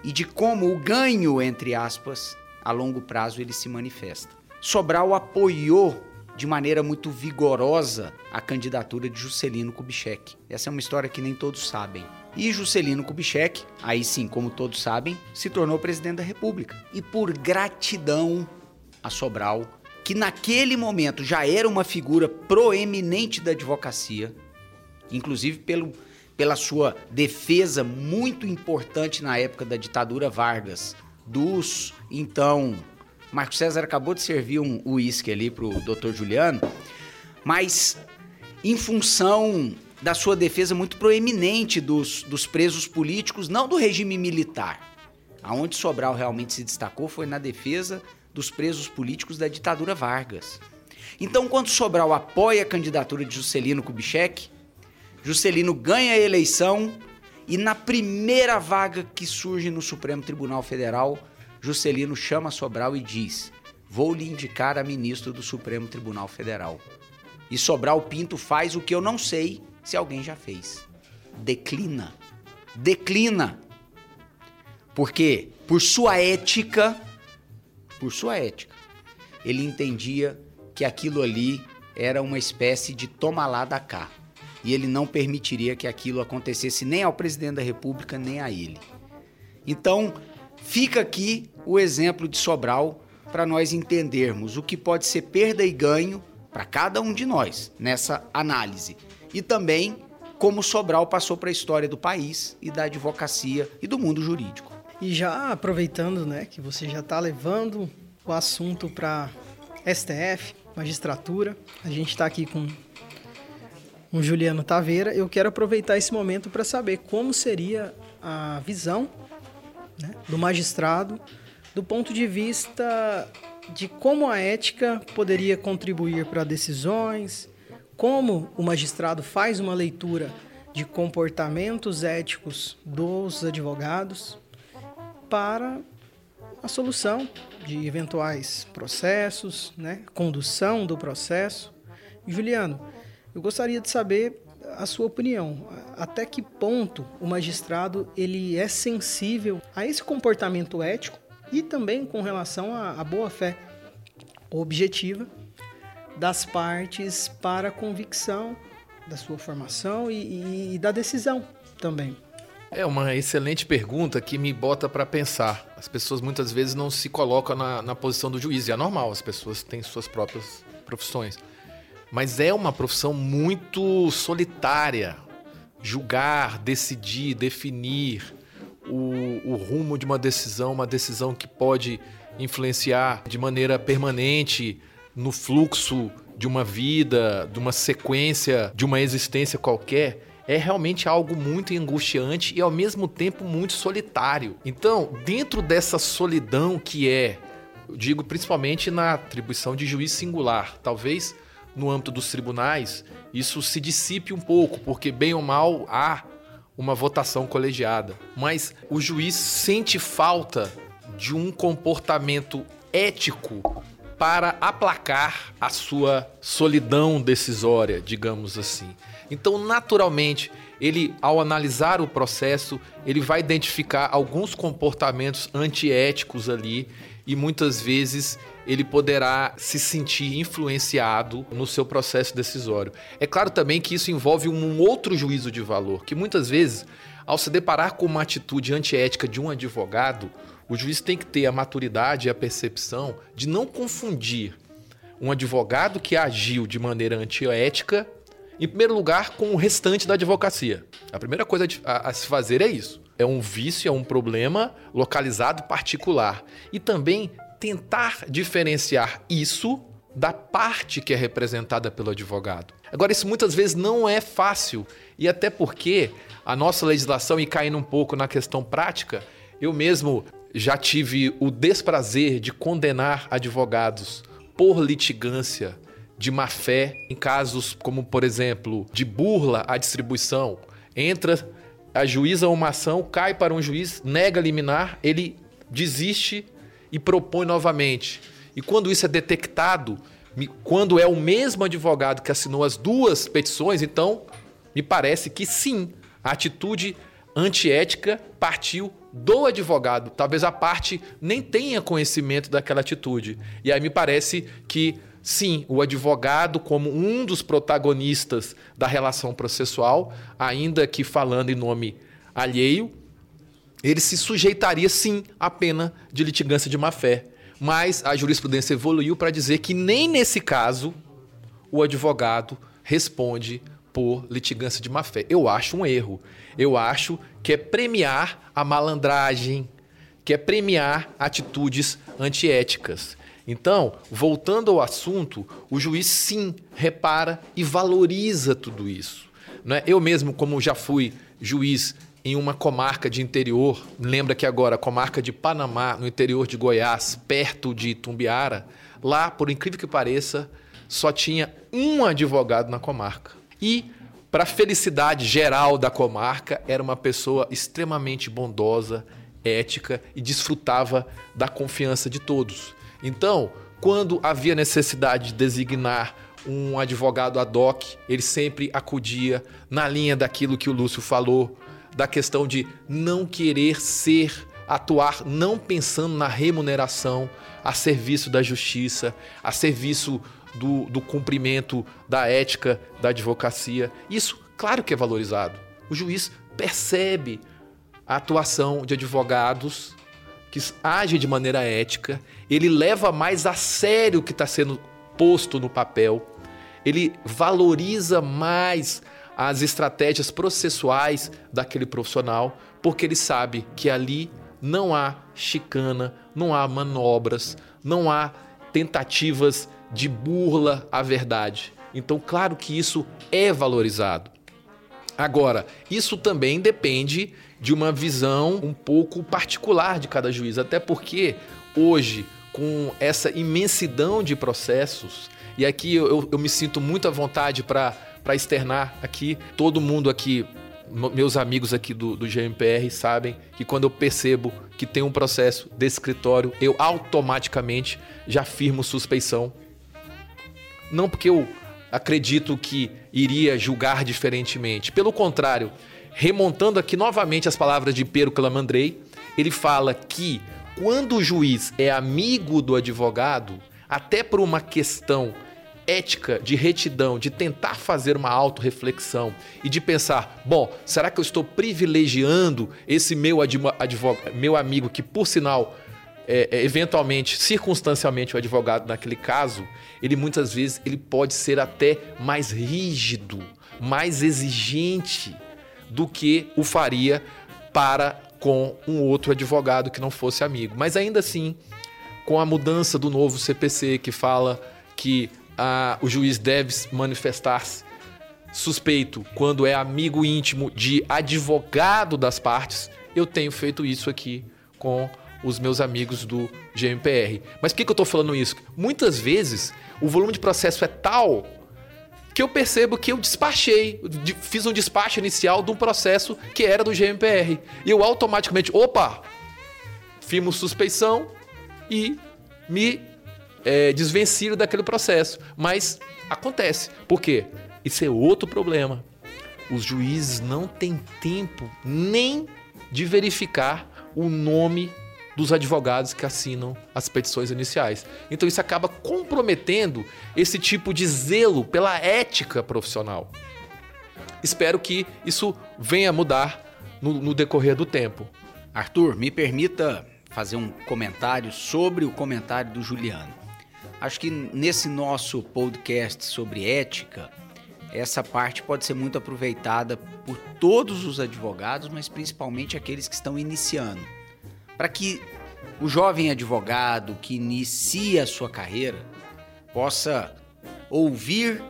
E de como o ganho, entre aspas, a longo prazo ele se manifesta. Sobral apoiou de maneira muito vigorosa a candidatura de Juscelino Kubitschek. Essa é uma história que nem todos sabem. E Juscelino Kubitschek, aí sim, como todos sabem, se tornou presidente da República. E por gratidão a Sobral, que naquele momento já era uma figura proeminente da advocacia, inclusive pelo, pela sua defesa muito importante na época da ditadura Vargas, dos então Marco César acabou de servir um uísque ali pro Dr. Juliano, mas em função da sua defesa muito proeminente dos, dos presos políticos, não do regime militar. Aonde Sobral realmente se destacou foi na defesa dos presos políticos da ditadura Vargas. Então, quando Sobral apoia a candidatura de Juscelino Kubitschek, Juscelino ganha a eleição e na primeira vaga que surge no Supremo Tribunal Federal, Juscelino chama Sobral e diz: Vou lhe indicar a ministro do Supremo Tribunal Federal. E Sobral Pinto faz o que eu não sei se alguém já fez. Declina. Declina. Porque, por sua ética, por sua ética, ele entendia que aquilo ali era uma espécie de toma lá da cá. E ele não permitiria que aquilo acontecesse nem ao presidente da República, nem a ele. Então, Fica aqui o exemplo de Sobral para nós entendermos o que pode ser perda e ganho para cada um de nós nessa análise. E também como Sobral passou para a história do país e da advocacia e do mundo jurídico. E já aproveitando, né, que você já está levando o assunto para STF, magistratura, a gente está aqui com o Juliano Taveira. Eu quero aproveitar esse momento para saber como seria a visão né, do magistrado, do ponto de vista de como a ética poderia contribuir para decisões, como o magistrado faz uma leitura de comportamentos éticos dos advogados para a solução de eventuais processos, né, condução do processo. Juliano, eu gostaria de saber a sua opinião. Até que ponto o magistrado ele é sensível a esse comportamento ético e também com relação à, boa fé objetiva das partes para a convicção da sua formação e, e, e da decisão também. É uma excelente pergunta que me bota para pensar. As pessoas muitas vezes não se colocam na, na posição do juiz, e é normal, as pessoas têm suas próprias profissões. Mas é uma profissão muito solitária. Julgar, decidir, definir o, o rumo de uma decisão, uma decisão que pode influenciar de maneira permanente no fluxo de uma vida, de uma sequência, de uma existência qualquer, é realmente algo muito angustiante e ao mesmo tempo muito solitário. Então, dentro dessa solidão que é, eu digo principalmente na atribuição de juiz singular, talvez no âmbito dos tribunais, isso se dissipe um pouco, porque bem ou mal há uma votação colegiada. Mas o juiz sente falta de um comportamento ético para aplacar a sua solidão decisória, digamos assim. Então, naturalmente, ele ao analisar o processo, ele vai identificar alguns comportamentos antiéticos ali e muitas vezes ele poderá se sentir influenciado no seu processo decisório. É claro também que isso envolve um outro juízo de valor, que muitas vezes, ao se deparar com uma atitude antiética de um advogado, o juiz tem que ter a maturidade e a percepção de não confundir um advogado que agiu de maneira antiética, em primeiro lugar, com o restante da advocacia. A primeira coisa a, a se fazer é isso. É um vício, é um problema localizado particular. E também tentar diferenciar isso da parte que é representada pelo advogado. Agora, isso muitas vezes não é fácil, e até porque a nossa legislação, e caindo um pouco na questão prática, eu mesmo já tive o desprazer de condenar advogados por litigância de má fé em casos como, por exemplo, de burla à distribuição. Entra, a juíza uma ação, cai para um juiz, nega liminar, ele desiste e propõe novamente. E quando isso é detectado, quando é o mesmo advogado que assinou as duas petições, então me parece que sim, a atitude antiética partiu do advogado. Talvez a parte nem tenha conhecimento daquela atitude. E aí me parece que sim, o advogado, como um dos protagonistas da relação processual, ainda que falando em nome alheio, ele se sujeitaria sim à pena de litigância de má-fé. Mas a jurisprudência evoluiu para dizer que nem nesse caso o advogado responde por litigância de má-fé. Eu acho um erro. Eu acho que é premiar a malandragem, que é premiar atitudes antiéticas. Então, voltando ao assunto, o juiz sim repara e valoriza tudo isso. Não é? Eu mesmo, como já fui juiz em uma comarca de interior, lembra que agora, comarca de Panamá, no interior de Goiás, perto de Tumbiara, lá, por incrível que pareça, só tinha um advogado na comarca. E, para a felicidade geral da comarca, era uma pessoa extremamente bondosa, ética e desfrutava da confiança de todos. Então, quando havia necessidade de designar um advogado ad hoc, ele sempre acudia na linha daquilo que o Lúcio falou, da questão de não querer ser, atuar não pensando na remuneração, a serviço da justiça, a serviço do, do cumprimento da ética da advocacia. Isso, claro que é valorizado. O juiz percebe a atuação de advogados que agem de maneira ética, ele leva mais a sério o que está sendo posto no papel, ele valoriza mais as estratégias processuais daquele profissional, porque ele sabe que ali não há chicana, não há manobras, não há tentativas de burla à verdade. Então, claro que isso é valorizado. Agora, isso também depende de uma visão um pouco particular de cada juiz, até porque hoje, com essa imensidão de processos, e aqui eu, eu me sinto muito à vontade para externar aqui, todo mundo aqui meus amigos aqui do, do GMPR sabem que quando eu percebo que tem um processo de escritório, eu automaticamente já firmo suspeição. Não porque eu acredito que iria julgar diferentemente. Pelo contrário, remontando aqui novamente as palavras de Pero Calamandrei, ele fala que quando o juiz é amigo do advogado, até por uma questão ética de retidão, de tentar fazer uma autorreflexão e de pensar, bom, será que eu estou privilegiando esse meu, advogado, meu amigo que, por sinal, é, é, eventualmente, circunstancialmente, o advogado naquele caso, ele muitas vezes ele pode ser até mais rígido, mais exigente do que o faria para com um outro advogado que não fosse amigo. Mas ainda assim, com a mudança do novo CPC que fala que a, o juiz deve manifestar-se suspeito quando é amigo íntimo de advogado das partes, eu tenho feito isso aqui com os meus amigos do GMPR. Mas por que, que eu estou falando isso? Muitas vezes o volume de processo é tal que eu percebo que eu despachei, fiz um despacho inicial de um processo que era do GMPR. E eu automaticamente, opa, firmo suspeição e me é, desvencilho daquele processo. Mas acontece. Por quê? Isso é outro problema. Os juízes não têm tempo nem de verificar o nome dos advogados que assinam as petições iniciais. Então isso acaba comprometendo esse tipo de zelo pela ética profissional. Espero que isso venha mudar no, no decorrer do tempo. Arthur, me permita fazer um comentário sobre o comentário do Juliano. Acho que nesse nosso podcast sobre ética, essa parte pode ser muito aproveitada por todos os advogados, mas principalmente aqueles que estão iniciando para que o jovem advogado que inicia a sua carreira possa ouvir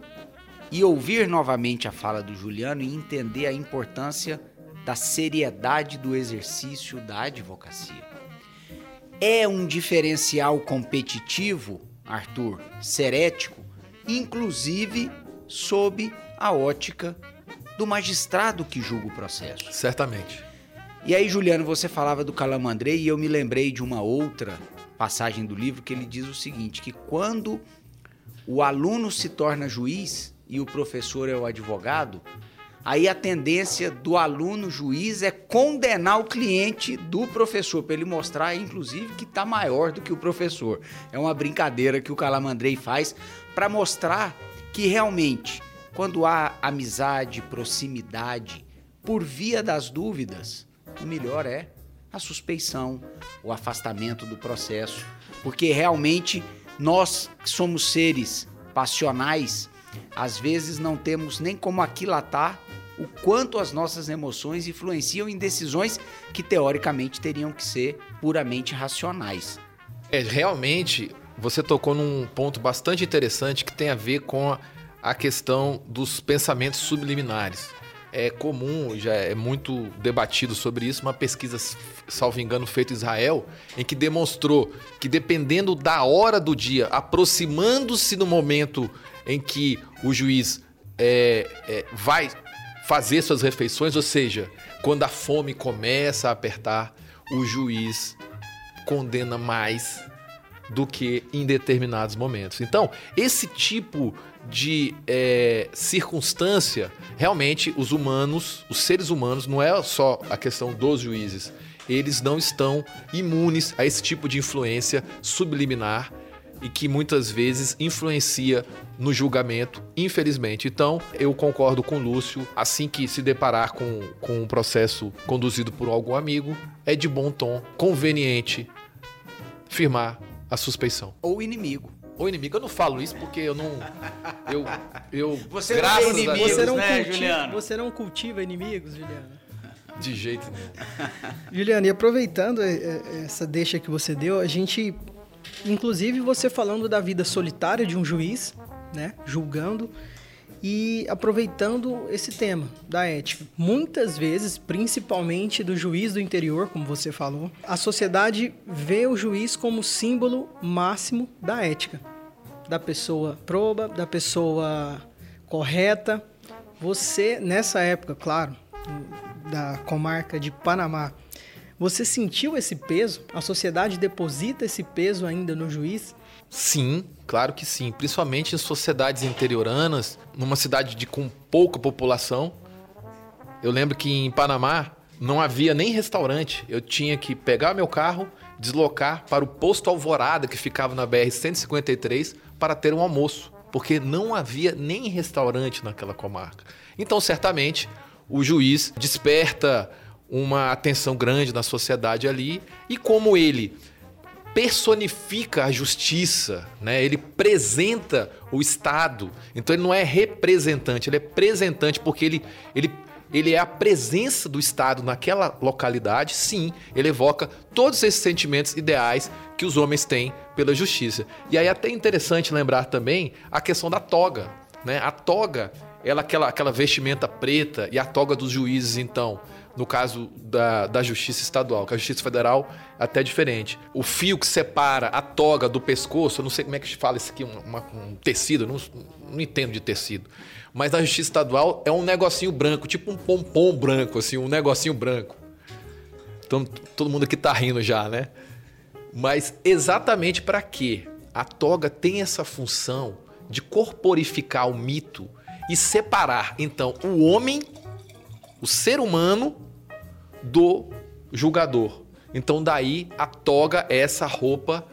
e ouvir novamente a fala do Juliano e entender a importância da seriedade do exercício da advocacia. É um diferencial competitivo, Arthur, ser ético, inclusive sob a ótica do magistrado que julga o processo. Certamente. E aí, Juliano, você falava do Calamandrei e eu me lembrei de uma outra passagem do livro que ele diz o seguinte: que quando o aluno se torna juiz e o professor é o advogado, aí a tendência do aluno juiz é condenar o cliente do professor, para ele mostrar, inclusive, que está maior do que o professor. É uma brincadeira que o Calamandrei faz para mostrar que realmente, quando há amizade, proximidade, por via das dúvidas, o melhor é a suspeição, o afastamento do processo, porque realmente nós que somos seres passionais, às vezes não temos nem como aquilatar o quanto as nossas emoções influenciam em decisões que teoricamente teriam que ser puramente racionais. É, realmente, você tocou num ponto bastante interessante que tem a ver com a questão dos pensamentos subliminares. É comum, já é muito debatido sobre isso, uma pesquisa, salvo engano, feita em Israel, em que demonstrou que dependendo da hora do dia, aproximando-se do momento em que o juiz é, é, vai fazer suas refeições, ou seja, quando a fome começa a apertar, o juiz condena mais do que em determinados momentos. Então, esse tipo de é, circunstância, realmente os humanos, os seres humanos, não é só a questão dos juízes, eles não estão imunes a esse tipo de influência subliminar e que muitas vezes influencia no julgamento, infelizmente. Então, eu concordo com o Lúcio, assim que se deparar com, com um processo conduzido por algum amigo, é de bom tom, conveniente, firmar a suspeição. Ou inimigo. Ou inimigo, eu não falo isso porque eu não. Eu. eu você graças não inimigos, você não, né, cultiva, Juliano? você não cultiva inimigos, Juliano? De jeito nenhum. Juliano, e aproveitando é, é, essa deixa que você deu, a gente. Inclusive você falando da vida solitária de um juiz, né? Julgando e aproveitando esse tema da ética. Muitas vezes, principalmente do juiz do interior, como você falou, a sociedade vê o juiz como símbolo máximo da ética, da pessoa proba, da pessoa correta. Você, nessa época, claro, da comarca de Panamá, você sentiu esse peso? A sociedade deposita esse peso ainda no juiz? Sim, claro que sim. Principalmente em sociedades interioranas, numa cidade de com pouca população. Eu lembro que em Panamá não havia nem restaurante. Eu tinha que pegar meu carro, deslocar para o posto Alvorada, que ficava na BR-153, para ter um almoço, porque não havia nem restaurante naquela comarca. Então, certamente, o juiz desperta uma atenção grande na sociedade ali, e como ele personifica a justiça, né? Ele apresenta o Estado. Então ele não é representante, ele é presentante porque ele, ele, ele é a presença do Estado naquela localidade. Sim, ele evoca todos esses sentimentos ideais que os homens têm pela justiça. E aí é até interessante lembrar também a questão da toga, né? A toga, ela aquela aquela vestimenta preta e a toga dos juízes então no caso da, da Justiça Estadual, que a Justiça Federal é até diferente. O fio que separa a toga do pescoço, eu não sei como é que se fala isso aqui, uma, um tecido, não, não entendo de tecido. Mas na Justiça Estadual é um negocinho branco, tipo um pompom branco, assim, um negocinho branco. Então todo mundo aqui tá rindo já, né? Mas exatamente para quê? A toga tem essa função de corporificar o mito e separar, então, o homem o ser humano do julgador. Então daí a toga é essa roupa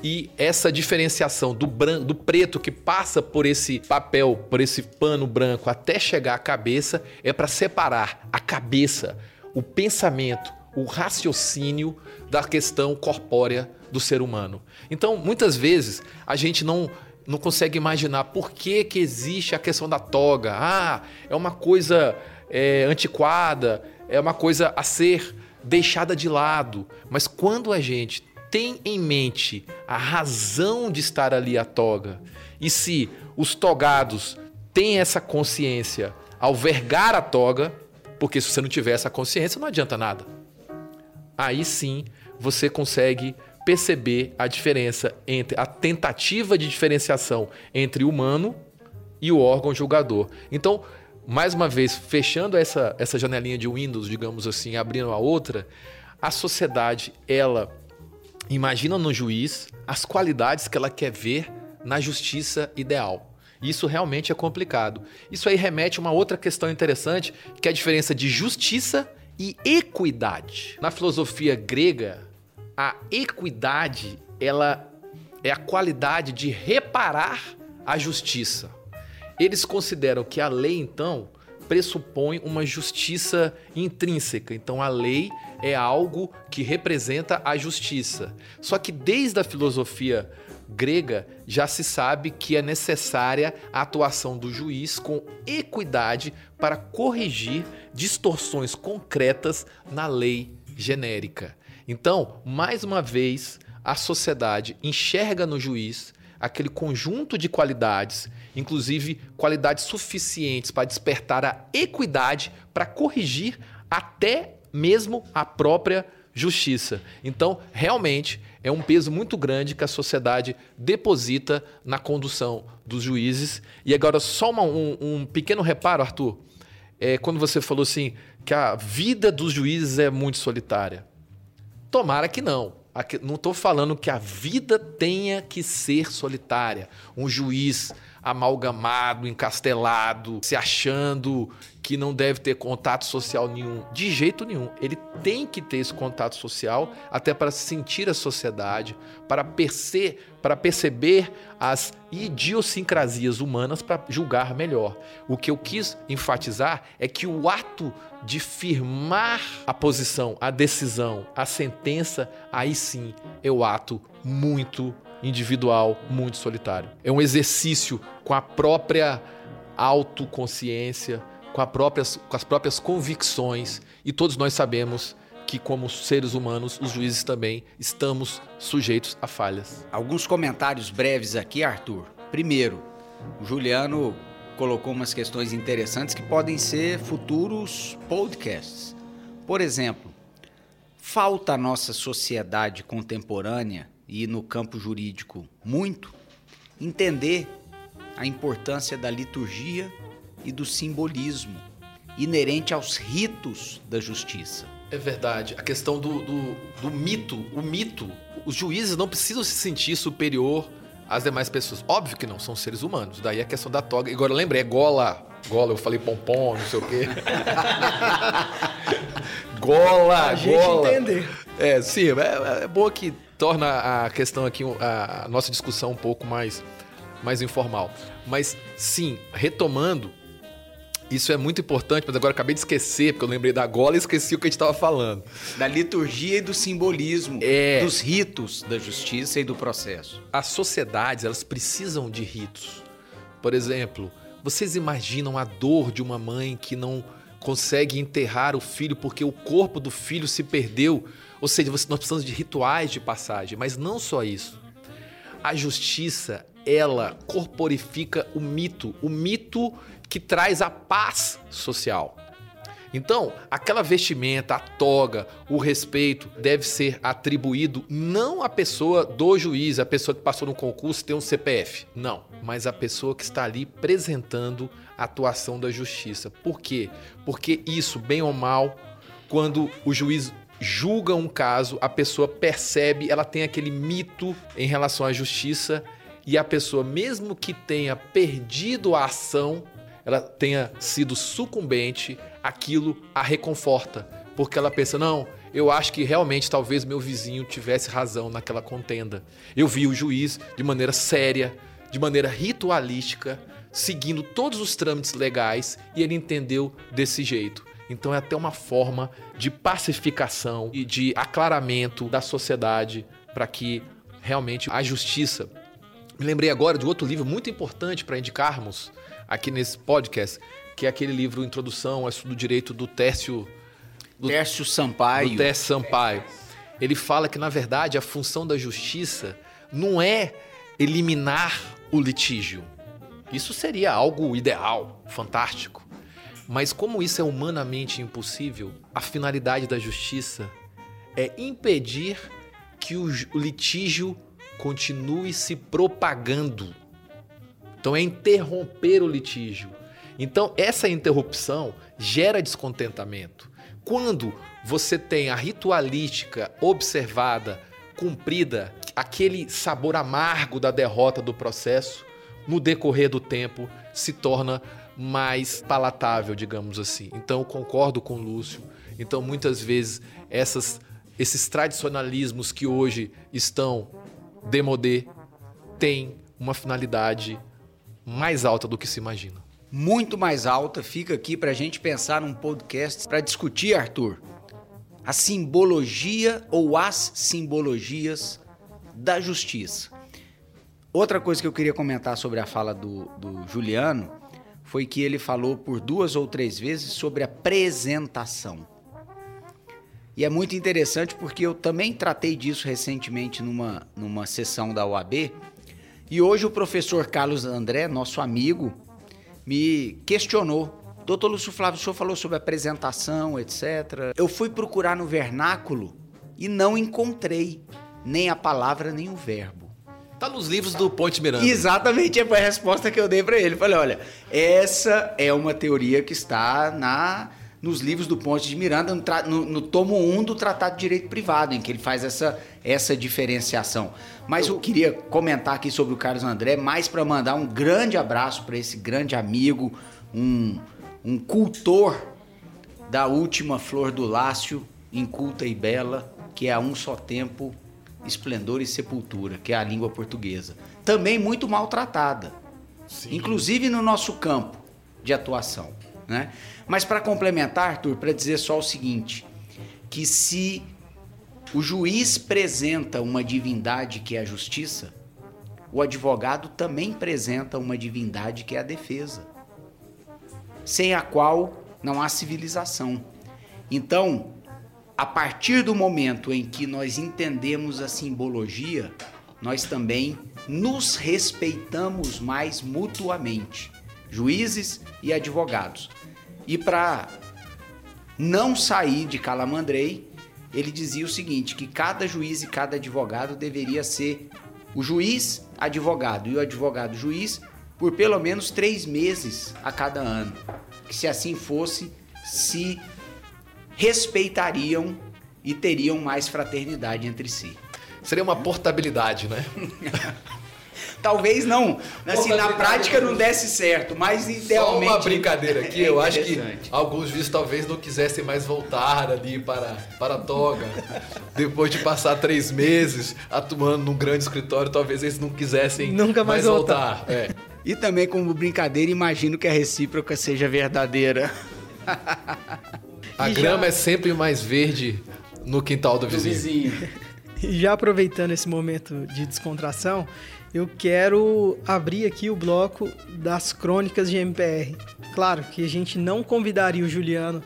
e essa diferenciação do branco, do preto que passa por esse papel, por esse pano branco até chegar à cabeça é para separar a cabeça, o pensamento, o raciocínio da questão corpórea do ser humano. Então, muitas vezes a gente não não consegue imaginar por que que existe a questão da toga. Ah, é uma coisa é, antiquada, é uma coisa a ser deixada de lado. Mas quando a gente tem em mente a razão de estar ali a toga, e se os togados têm essa consciência ao vergar a toga, porque se você não tiver essa consciência, não adianta nada. Aí sim você consegue perceber a diferença entre a tentativa de diferenciação entre o humano e o órgão julgador. Então, mais uma vez, fechando essa, essa janelinha de Windows, digamos assim, abrindo a outra, a sociedade, ela imagina no juiz as qualidades que ela quer ver na justiça ideal. Isso realmente é complicado. Isso aí remete a uma outra questão interessante, que é a diferença de justiça e equidade. Na filosofia grega, a equidade, ela é a qualidade de reparar a justiça. Eles consideram que a lei, então, pressupõe uma justiça intrínseca. Então, a lei é algo que representa a justiça. Só que desde a filosofia grega já se sabe que é necessária a atuação do juiz com equidade para corrigir distorções concretas na lei genérica. Então, mais uma vez, a sociedade enxerga no juiz aquele conjunto de qualidades, inclusive qualidades suficientes para despertar a equidade para corrigir até mesmo a própria justiça. Então, realmente, é um peso muito grande que a sociedade deposita na condução dos juízes. E agora, só uma, um, um, pequeno reparo, Arthur. É, quando você falou assim que a vida dos juízes é muito solitária. Tomara que não. Não estou falando que a vida tenha que ser solitária. Um juiz amalgamado, encastelado, se achando que não deve ter contato social nenhum. De jeito nenhum. Ele tem que ter esse contato social até para sentir a sociedade, para, perce para perceber as idiosincrasias humanas para julgar melhor. O que eu quis enfatizar é que o ato de firmar a posição, a decisão, a sentença, aí sim é o ato muito individual, muito solitário. É um exercício com a própria autoconsciência, com, a próprias, com as próprias convicções, e todos nós sabemos que, como seres humanos, os juízes também estamos sujeitos a falhas. Alguns comentários breves aqui, Arthur. Primeiro, o Juliano colocou umas questões interessantes que podem ser futuros podcasts. Por exemplo, falta à nossa sociedade contemporânea e no campo jurídico muito entender a importância da liturgia e do simbolismo inerente aos ritos da justiça. É verdade. A questão do, do, do mito, o mito, os juízes não precisam se sentir superior às demais pessoas. Óbvio que não, são seres humanos. Daí a questão da toga. Agora lembrei, é gola. Gola, eu falei pompom, não sei o quê. gola, a gola. gente entender. É, sim, é, é boa que torna a questão aqui, a nossa discussão um pouco mais, mais informal. Mas sim, retomando, isso é muito importante, mas agora acabei de esquecer, porque eu lembrei da gola e esqueci o que a gente estava falando. Da liturgia e do simbolismo, é... dos ritos da justiça e do processo. As sociedades, elas precisam de ritos. Por exemplo, vocês imaginam a dor de uma mãe que não consegue enterrar o filho porque o corpo do filho se perdeu? Ou seja, nós precisamos de rituais de passagem, mas não só isso. A justiça, ela corporifica o mito, o mito que traz a paz social. Então, aquela vestimenta, a toga, o respeito deve ser atribuído não à pessoa do juiz, a pessoa que passou no concurso tem um CPF. Não, mas a pessoa que está ali apresentando a atuação da justiça. Por quê? Porque isso, bem ou mal, quando o juiz julga um caso, a pessoa percebe, ela tem aquele mito em relação à justiça e a pessoa, mesmo que tenha perdido a ação, ela tenha sido sucumbente, aquilo a reconforta, porque ela pensa: não, eu acho que realmente talvez meu vizinho tivesse razão naquela contenda. Eu vi o juiz de maneira séria, de maneira ritualística, seguindo todos os trâmites legais e ele entendeu desse jeito. Então é até uma forma de pacificação e de aclaramento da sociedade para que realmente a justiça. Me lembrei agora de outro livro muito importante para indicarmos, aqui nesse podcast, que é aquele livro Introdução ao Estudo do Direito do Tércio... Do, Tércio Sampaio. Do Tércio Sampaio. ele fala que, na verdade, a função da justiça não é eliminar o litígio. Isso seria algo ideal, fantástico. Mas, como isso é humanamente impossível, a finalidade da justiça é impedir que o litígio continue se propagando. Então, é interromper o litígio. Então, essa interrupção gera descontentamento. Quando você tem a ritualística observada, cumprida, aquele sabor amargo da derrota do processo, no decorrer do tempo, se torna mais palatável, digamos assim. Então, concordo com o Lúcio. Então, muitas vezes, essas, esses tradicionalismos que hoje estão demodê têm uma finalidade mais alta do que se imagina. Muito mais alta. Fica aqui para a gente pensar num podcast para discutir, Arthur, a simbologia ou as simbologias da justiça. Outra coisa que eu queria comentar sobre a fala do, do Juliano foi que ele falou por duas ou três vezes sobre apresentação. E é muito interessante porque eu também tratei disso recentemente numa, numa sessão da OAB. E hoje o professor Carlos André, nosso amigo, me questionou Doutor Lúcio Flávio, o senhor falou sobre apresentação, etc. Eu fui procurar no vernáculo e não encontrei nem a palavra nem o verbo. Tá nos livros do Ponte Miranda. Exatamente, foi a resposta que eu dei para ele. Falei, olha, essa é uma teoria que está na nos livros do Ponte de Miranda, no, no, no, tomo 1 do Tratado de Direito Privado, em que ele faz essa, essa diferenciação. Mas eu queria comentar aqui sobre o Carlos André, mais para mandar um grande abraço para esse grande amigo, um, um cultor da última flor do Lácio, inculta e bela, que é a um só tempo esplendor e sepultura, que é a língua portuguesa. Também muito maltratada, Sim. inclusive no nosso campo de atuação. Né? Mas para complementar, Arthur, para dizer só o seguinte: que se o juiz apresenta uma divindade que é a justiça, o advogado também apresenta uma divindade que é a defesa sem a qual não há civilização. Então, a partir do momento em que nós entendemos a simbologia, nós também nos respeitamos mais mutuamente, juízes e advogados. E para não sair de Calamandrei, ele dizia o seguinte: que cada juiz e cada advogado deveria ser o juiz advogado e o advogado juiz por pelo menos três meses a cada ano. Que se assim fosse, se respeitariam e teriam mais fraternidade entre si. Seria uma portabilidade, né? Talvez não. Assim, na prática não desse certo, mas idealmente. Só uma brincadeira aqui, é eu acho que alguns juízes talvez não quisessem mais voltar ali para, para a toga. Depois de passar três meses atuando num grande escritório, talvez eles não quisessem Nunca mais, mais voltar. voltar. É. E também, como brincadeira, imagino que a recíproca seja verdadeira. a e grama já... é sempre mais verde no quintal do vizinho. Do vizinho. E já aproveitando esse momento de descontração, eu quero abrir aqui o bloco das crônicas de MPR. Claro que a gente não convidaria o Juliano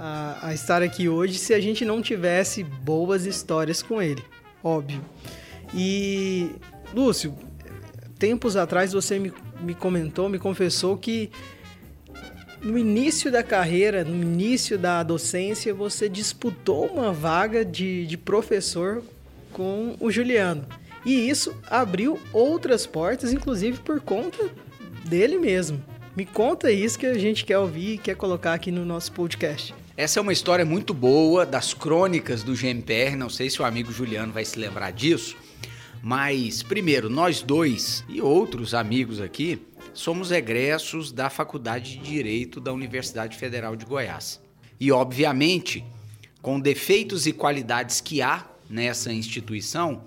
a, a estar aqui hoje se a gente não tivesse boas histórias com ele, óbvio. E, Lúcio, tempos atrás você me me comentou, me confessou que no início da carreira, no início da docência, você disputou uma vaga de, de professor com o Juliano. E isso abriu outras portas, inclusive por conta dele mesmo. Me conta isso que a gente quer ouvir e quer colocar aqui no nosso podcast. Essa é uma história muito boa das crônicas do GMPR. Não sei se o amigo Juliano vai se lembrar disso, mas, primeiro, nós dois e outros amigos aqui somos egressos da Faculdade de Direito da Universidade Federal de Goiás. E, obviamente, com defeitos e qualidades que há nessa instituição,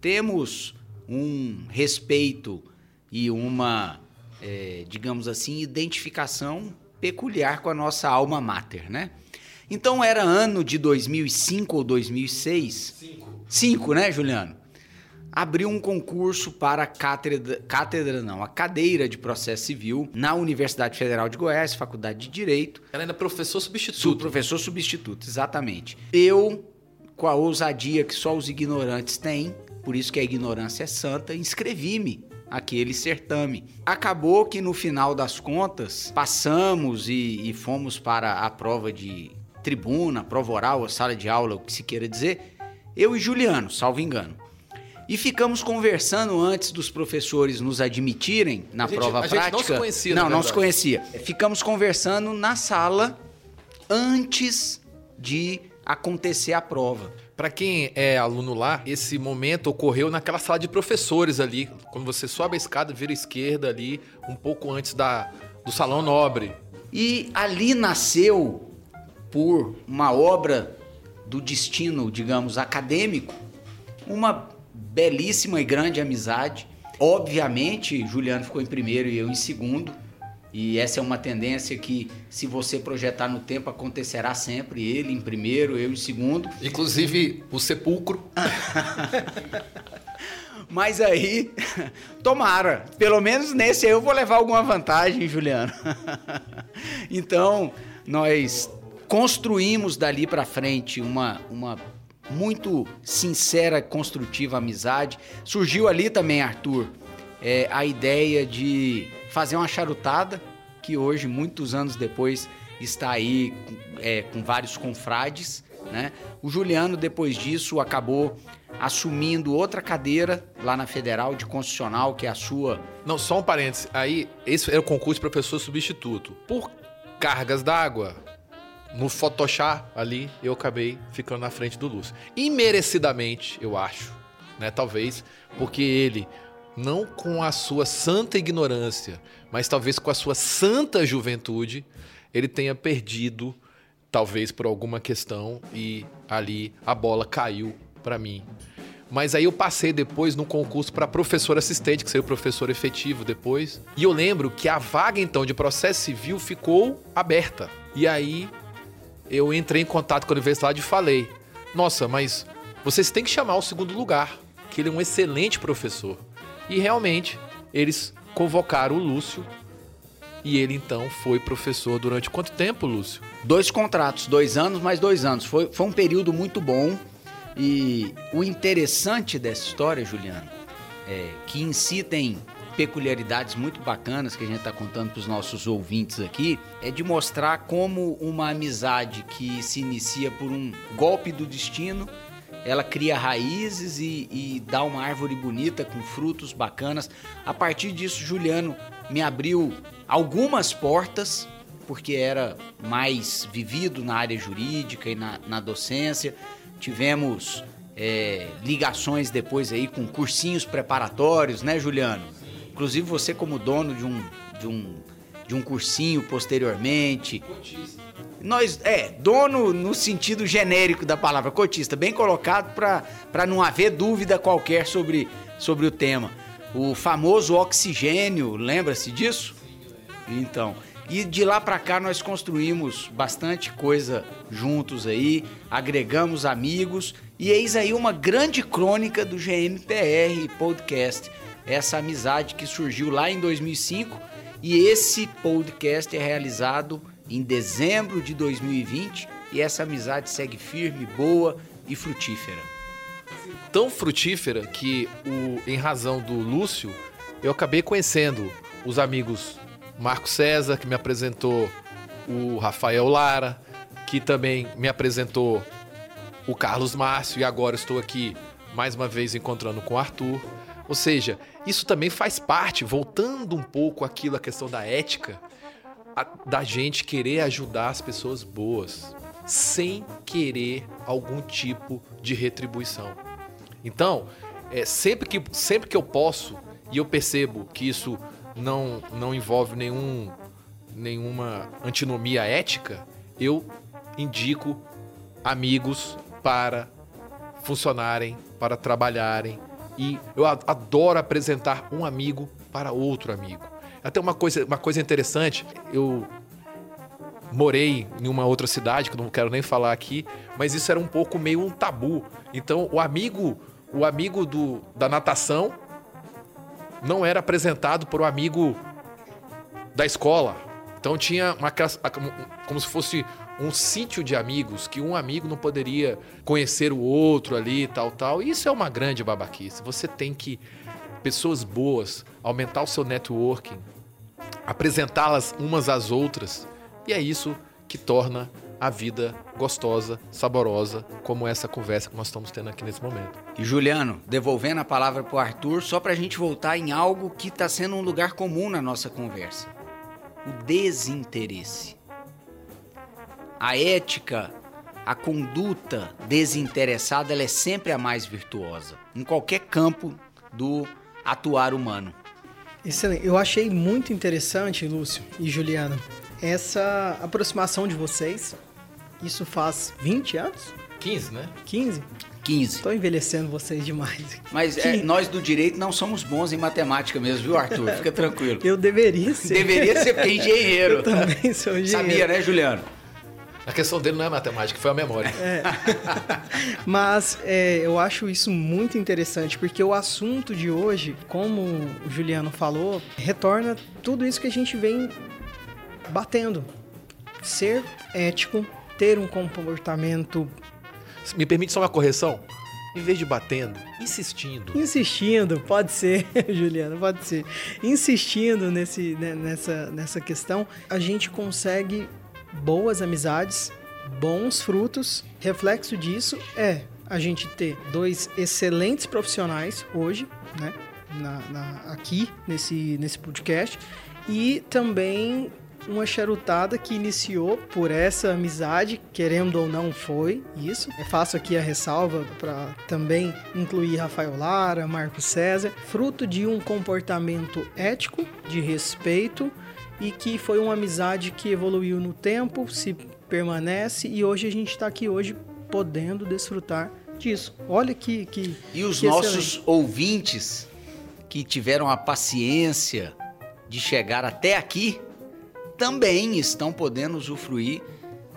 temos um respeito e uma, é, digamos assim, identificação peculiar com a nossa alma mater, né? Então era ano de 2005 ou 2006. Cinco. Cinco, né, Juliano? Abriu um concurso para a cátedra, cátedra não, a cadeira de processo civil na Universidade Federal de Goiás, Faculdade de Direito. Ela ainda é professor substituto. professor substituto, exatamente. Eu com a ousadia que só os ignorantes têm, por isso que a ignorância é santa, inscrevi-me aquele certame. Acabou que no final das contas passamos e, e fomos para a prova de tribuna, prova oral, a sala de aula, o que se queira dizer, eu e Juliano, salvo engano. E ficamos conversando antes dos professores nos admitirem na gente, prova a prática. Não se conhecia, Não, não se conhecia. Ficamos conversando na sala antes de acontecer a prova. Para quem é aluno lá, esse momento ocorreu naquela sala de professores ali, quando você sobe a escada, vira à esquerda ali, um pouco antes da, do salão nobre. E ali nasceu, por uma obra do destino, digamos, acadêmico, uma belíssima e grande amizade. Obviamente, Juliano ficou em primeiro e eu em segundo. E essa é uma tendência que, se você projetar no tempo, acontecerá sempre. Ele em primeiro, eu em segundo. Inclusive o sepulcro. Mas aí, tomara. Pelo menos nesse aí eu vou levar alguma vantagem, Juliano. então, nós construímos dali para frente uma, uma muito sincera, construtiva amizade. Surgiu ali também, Arthur, é, a ideia de fazer uma charutada, que hoje, muitos anos depois, está aí é, com vários confrades. Né? O Juliano, depois disso, acabou assumindo outra cadeira lá na Federal de Constitucional, que é a sua. Não, só um parênteses. Aí, esse era o concurso de professor substituto. Por cargas d'água, no Photoshop ali, eu acabei ficando na frente do Lúcio. Imerecidamente, eu acho, né? Talvez porque ele não com a sua santa ignorância, mas talvez com a sua santa juventude, ele tenha perdido, talvez por alguma questão, e ali a bola caiu para mim. Mas aí eu passei depois no concurso para professor assistente, que seria o professor efetivo depois. E eu lembro que a vaga então de processo civil ficou aberta. E aí eu entrei em contato com a universidade e falei: "Nossa, mas vocês têm que chamar o segundo lugar, que ele é um excelente professor". E realmente, eles convocaram o Lúcio e ele então foi professor durante quanto tempo, Lúcio? Dois contratos, dois anos mais dois anos. Foi, foi um período muito bom. E o interessante dessa história, Juliano, é que em si tem peculiaridades muito bacanas que a gente está contando para os nossos ouvintes aqui, é de mostrar como uma amizade que se inicia por um golpe do destino ela cria raízes e, e, dá uma árvore bonita com frutos bacanas. A partir disso, Juliano me abriu algumas portas, porque era mais vivido na área jurídica e na, na docência. Tivemos é, ligações depois aí com cursinhos preparatórios, né, Juliano? Inclusive você como dono de um, de um, de um cursinho posteriormente. Nós, é, dono no sentido genérico da palavra, cotista, bem colocado para não haver dúvida qualquer sobre, sobre o tema. O famoso oxigênio, lembra-se disso? Então, e de lá para cá nós construímos bastante coisa juntos aí, agregamos amigos e eis aí uma grande crônica do GMPR Podcast. Essa amizade que surgiu lá em 2005 e esse podcast é realizado em dezembro de 2020 e essa amizade segue firme, boa e frutífera. Tão frutífera que, o, em razão do Lúcio, eu acabei conhecendo os amigos Marco César, que me apresentou o Rafael Lara, que também me apresentou o Carlos Márcio, e agora estou aqui mais uma vez encontrando com o Arthur. Ou seja, isso também faz parte, voltando um pouco aquilo, questão da ética, a, da gente querer ajudar as pessoas boas, sem querer algum tipo de retribuição. Então, é, sempre, que, sempre que eu posso, e eu percebo que isso não, não envolve nenhum, nenhuma antinomia ética, eu indico amigos para funcionarem, para trabalharem. E eu adoro apresentar um amigo para outro amigo. Até uma coisa, uma coisa interessante, eu morei em uma outra cidade, que eu não quero nem falar aqui, mas isso era um pouco meio um tabu. Então, o amigo, o amigo do, da natação não era apresentado por um amigo da escola. Então tinha uma como se fosse um sítio de amigos que um amigo não poderia conhecer o outro ali, tal, tal. Isso é uma grande babaquice. Você tem que pessoas boas, aumentar o seu networking, apresentá-las umas às outras. E é isso que torna a vida gostosa, saborosa, como essa conversa que nós estamos tendo aqui nesse momento. E Juliano, devolvendo a palavra para o Arthur, só para a gente voltar em algo que está sendo um lugar comum na nossa conversa: o desinteresse. A ética, a conduta desinteressada, ela é sempre a mais virtuosa, em qualquer campo do atuar humano. Excelente. Eu achei muito interessante, Lúcio e Juliana, essa aproximação de vocês. Isso faz 20 anos? 15, né? 15? 15. Estou envelhecendo vocês demais. Mas é, nós do direito não somos bons em matemática mesmo, viu, Arthur? Fica tranquilo. Eu deveria ser. Deveria ser porque é engenheiro. Eu também sou engenheiro. Sabia, né, Juliano? A questão dele não é matemática, foi a memória. É. Mas é, eu acho isso muito interessante, porque o assunto de hoje, como o Juliano falou, retorna tudo isso que a gente vem batendo. Ser ético, ter um comportamento. Me permite só uma correção? Em vez de batendo, insistindo. Insistindo, pode ser, Juliano, pode ser. Insistindo nesse, né, nessa, nessa questão, a gente consegue boas amizades, bons frutos. Reflexo disso é a gente ter dois excelentes profissionais hoje, né? Na, na, aqui nesse, nesse podcast e também uma charutada que iniciou por essa amizade, querendo ou não foi isso. Eu faço aqui a ressalva para também incluir Rafael Lara, Marco César, fruto de um comportamento ético, de respeito e que foi uma amizade que evoluiu no tempo, se permanece e hoje a gente está aqui hoje podendo desfrutar disso. Olha que que e os que nossos excelente. ouvintes que tiveram a paciência de chegar até aqui também estão podendo usufruir,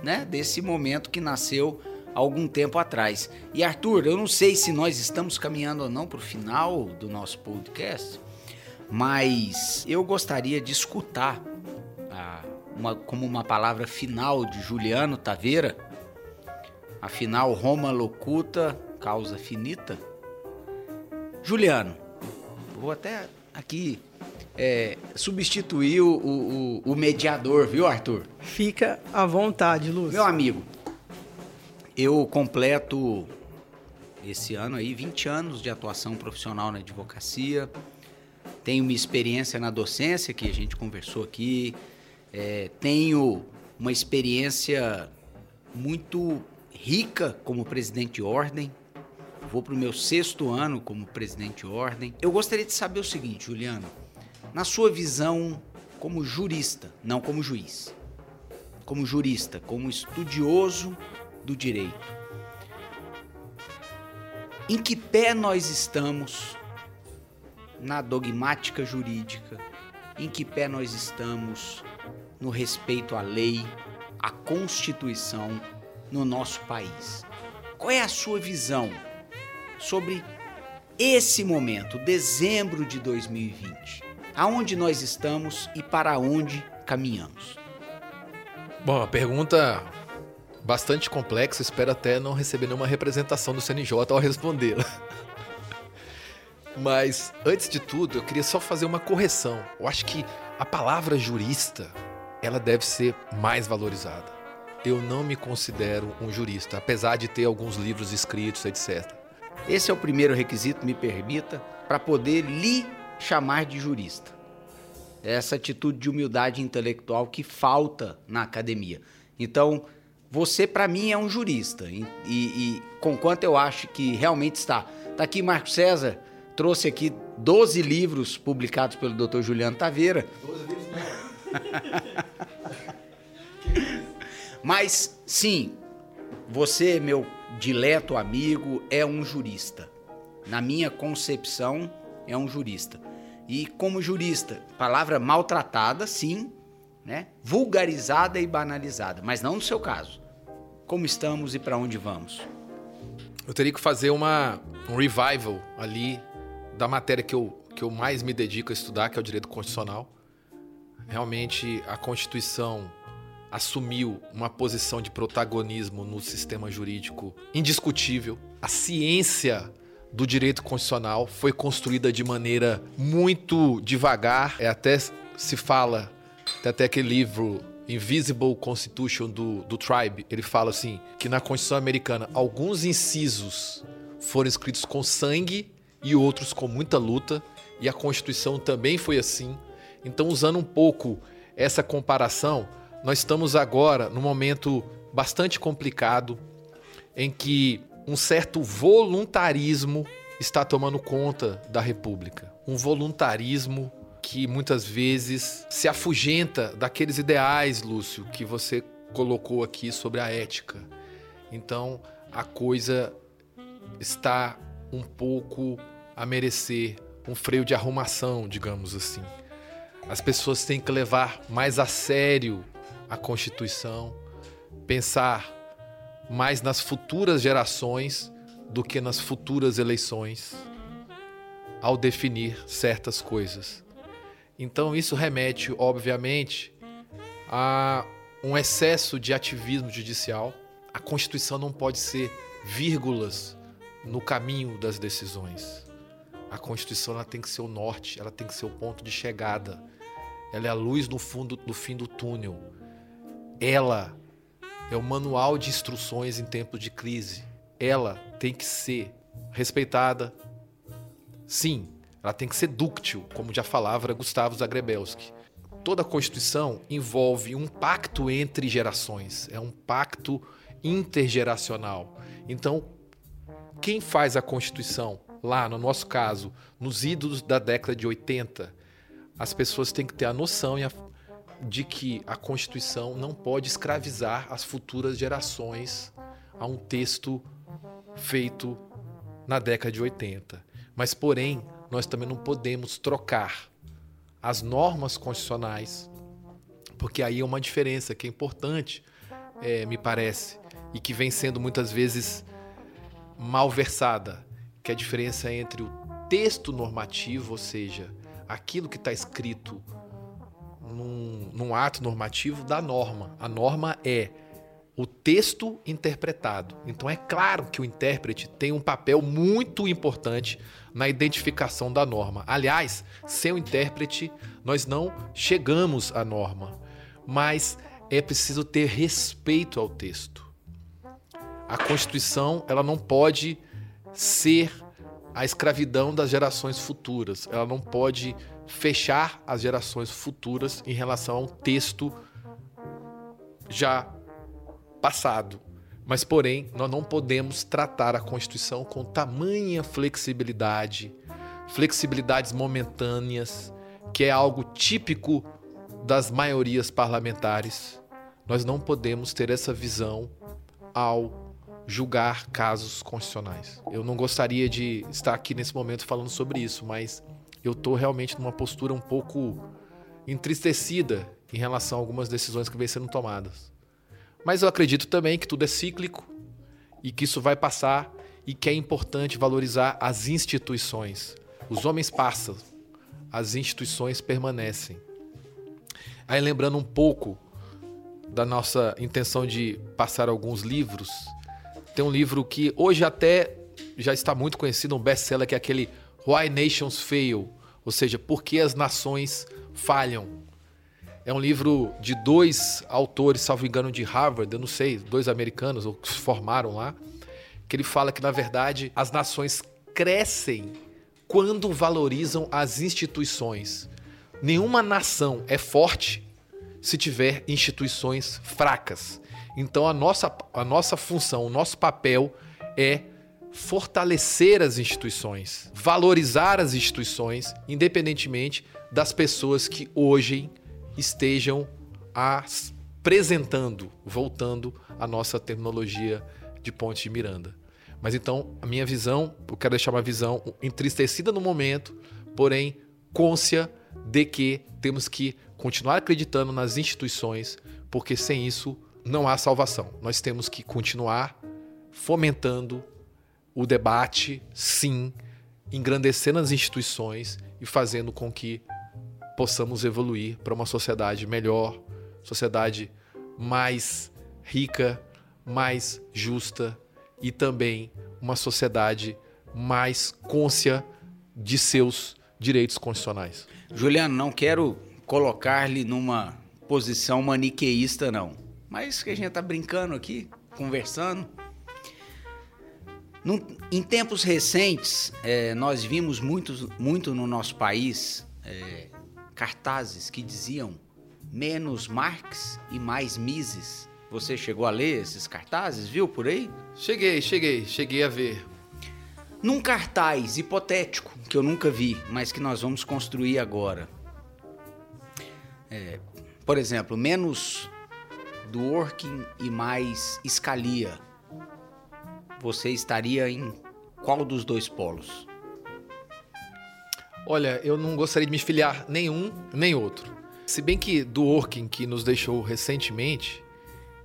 né, desse momento que nasceu algum tempo atrás. E Arthur, eu não sei se nós estamos caminhando ou não para o final do nosso podcast, mas eu gostaria de escutar a, uma, como uma palavra final de Juliano Taveira. Afinal, Roma locuta, causa finita. Juliano, vou até aqui é, substituir o, o, o, mediador, viu, Arthur? Fica à vontade, Lúcio. Meu amigo, eu completo esse ano aí 20 anos de atuação profissional na advocacia. Tenho minha experiência na docência, que a gente conversou aqui. É, tenho uma experiência muito rica como presidente de ordem. Vou para o meu sexto ano como presidente de ordem. Eu gostaria de saber o seguinte, Juliano. Na sua visão como jurista, não como juiz, como jurista, como estudioso do direito, em que pé nós estamos na dogmática jurídica? Em que pé nós estamos no respeito à lei, à Constituição no nosso país? Qual é a sua visão sobre esse momento, dezembro de 2020? Aonde nós estamos e para onde caminhamos? Bom, a pergunta bastante complexa, espero até não receber nenhuma representação do CNJ ao respondê-la. Mas antes de tudo, eu queria só fazer uma correção. Eu acho que a palavra jurista, ela deve ser mais valorizada. Eu não me considero um jurista, apesar de ter alguns livros escritos, etc. Esse é o primeiro requisito, me permita, para poder lhe chamar de jurista. Essa atitude de humildade intelectual que falta na academia. Então, você para mim é um jurista. E, e, e com quanto eu acho que realmente está. Está aqui Marco César, trouxe aqui 12 livros publicados pelo Dr. Juliano Taveira. 12 livros Mas, sim, você, meu dileto amigo, é um jurista. Na minha concepção, é um jurista. E como jurista, palavra maltratada, sim, né? vulgarizada e banalizada, mas não no seu caso. Como estamos e para onde vamos? Eu teria que fazer uma, um revival ali da matéria que eu, que eu mais me dedico a estudar, que é o direito constitucional. Realmente, a Constituição assumiu uma posição de protagonismo no sistema jurídico indiscutível. A ciência do direito constitucional foi construída de maneira muito devagar. É até se fala, tem até aquele livro Invisible Constitution do, do Tribe, ele fala assim que na Constituição americana alguns incisos foram escritos com sangue e outros com muita luta, e a Constituição também foi assim. Então, usando um pouco essa comparação, nós estamos agora num momento bastante complicado em que um certo voluntarismo está tomando conta da República. Um voluntarismo que muitas vezes se afugenta daqueles ideais, Lúcio, que você colocou aqui sobre a ética. Então, a coisa está um pouco a merecer um freio de arrumação, digamos assim. As pessoas têm que levar mais a sério a Constituição, pensar mais nas futuras gerações do que nas futuras eleições ao definir certas coisas. Então isso remete, obviamente, a um excesso de ativismo judicial. A Constituição não pode ser vírgulas no caminho das decisões. A Constituição ela tem que ser o norte, ela tem que ser o ponto de chegada. Ela é a luz no fundo do fim do túnel. Ela é o manual de instruções em tempos de crise. Ela tem que ser respeitada. Sim, ela tem que ser dúctil, como já falava Gustavo Zagrebelski. Toda a Constituição envolve um pacto entre gerações, é um pacto intergeracional. Então, quem faz a Constituição, lá no nosso caso, nos ídolos da década de 80, as pessoas têm que ter a noção de que a Constituição não pode escravizar as futuras gerações a um texto feito na década de 80. Mas, porém, nós também não podemos trocar as normas constitucionais, porque aí é uma diferença que é importante, é, me parece, e que vem sendo muitas vezes malversada, que é a diferença entre o texto normativo, ou seja, aquilo que está escrito num, num ato normativo, da norma. A norma é o texto interpretado. Então é claro que o intérprete tem um papel muito importante na identificação da norma. Aliás, sem o intérprete, nós não chegamos à norma, mas é preciso ter respeito ao texto. A Constituição, ela não pode ser a escravidão das gerações futuras. Ela não pode fechar as gerações futuras em relação a um texto já passado. Mas, porém, nós não podemos tratar a Constituição com tamanha flexibilidade, flexibilidades momentâneas, que é algo típico das maiorias parlamentares. Nós não podemos ter essa visão ao julgar casos constitucionais. Eu não gostaria de estar aqui nesse momento falando sobre isso, mas eu estou realmente numa postura um pouco entristecida em relação a algumas decisões que vêm sendo tomadas. Mas eu acredito também que tudo é cíclico e que isso vai passar e que é importante valorizar as instituições. Os homens passam, as instituições permanecem. Aí lembrando um pouco da nossa intenção de passar alguns livros, tem um livro que hoje até já está muito conhecido, um best-seller que é aquele Why Nations Fail, ou seja, por que as nações falham. É um livro de dois autores, salvo engano, de Harvard, eu não sei, dois americanos ou que se formaram lá, que ele fala que, na verdade, as nações crescem quando valorizam as instituições. Nenhuma nação é forte se tiver instituições fracas. Então, a nossa, a nossa função, o nosso papel é fortalecer as instituições, valorizar as instituições, independentemente das pessoas que hoje estejam apresentando, voltando a nossa terminologia de Ponte de Miranda. Mas então, a minha visão, eu quero deixar uma visão entristecida no momento, porém côncia de que temos que continuar acreditando nas instituições, porque sem isso não há salvação. Nós temos que continuar fomentando o debate, sim, engrandecendo as instituições e fazendo com que possamos evoluir para uma sociedade melhor, sociedade mais rica, mais justa e também uma sociedade mais côncia de seus direitos constitucionais. Juliano, não quero colocar-lhe numa posição maniqueísta, não. Mas que a gente está brincando aqui, conversando. Num, em tempos recentes, é, nós vimos muito, muito no nosso país é, cartazes que diziam menos Marx e mais Mises. Você chegou a ler esses cartazes, viu por aí? Cheguei, cheguei, cheguei a ver. Num cartaz hipotético, que eu nunca vi, mas que nós vamos construir agora. É, por exemplo, menos Dworkin e mais Scalia. Você estaria em qual dos dois polos? Olha, eu não gostaria de me filiar nenhum nem outro. Se bem que Dworkin, que nos deixou recentemente,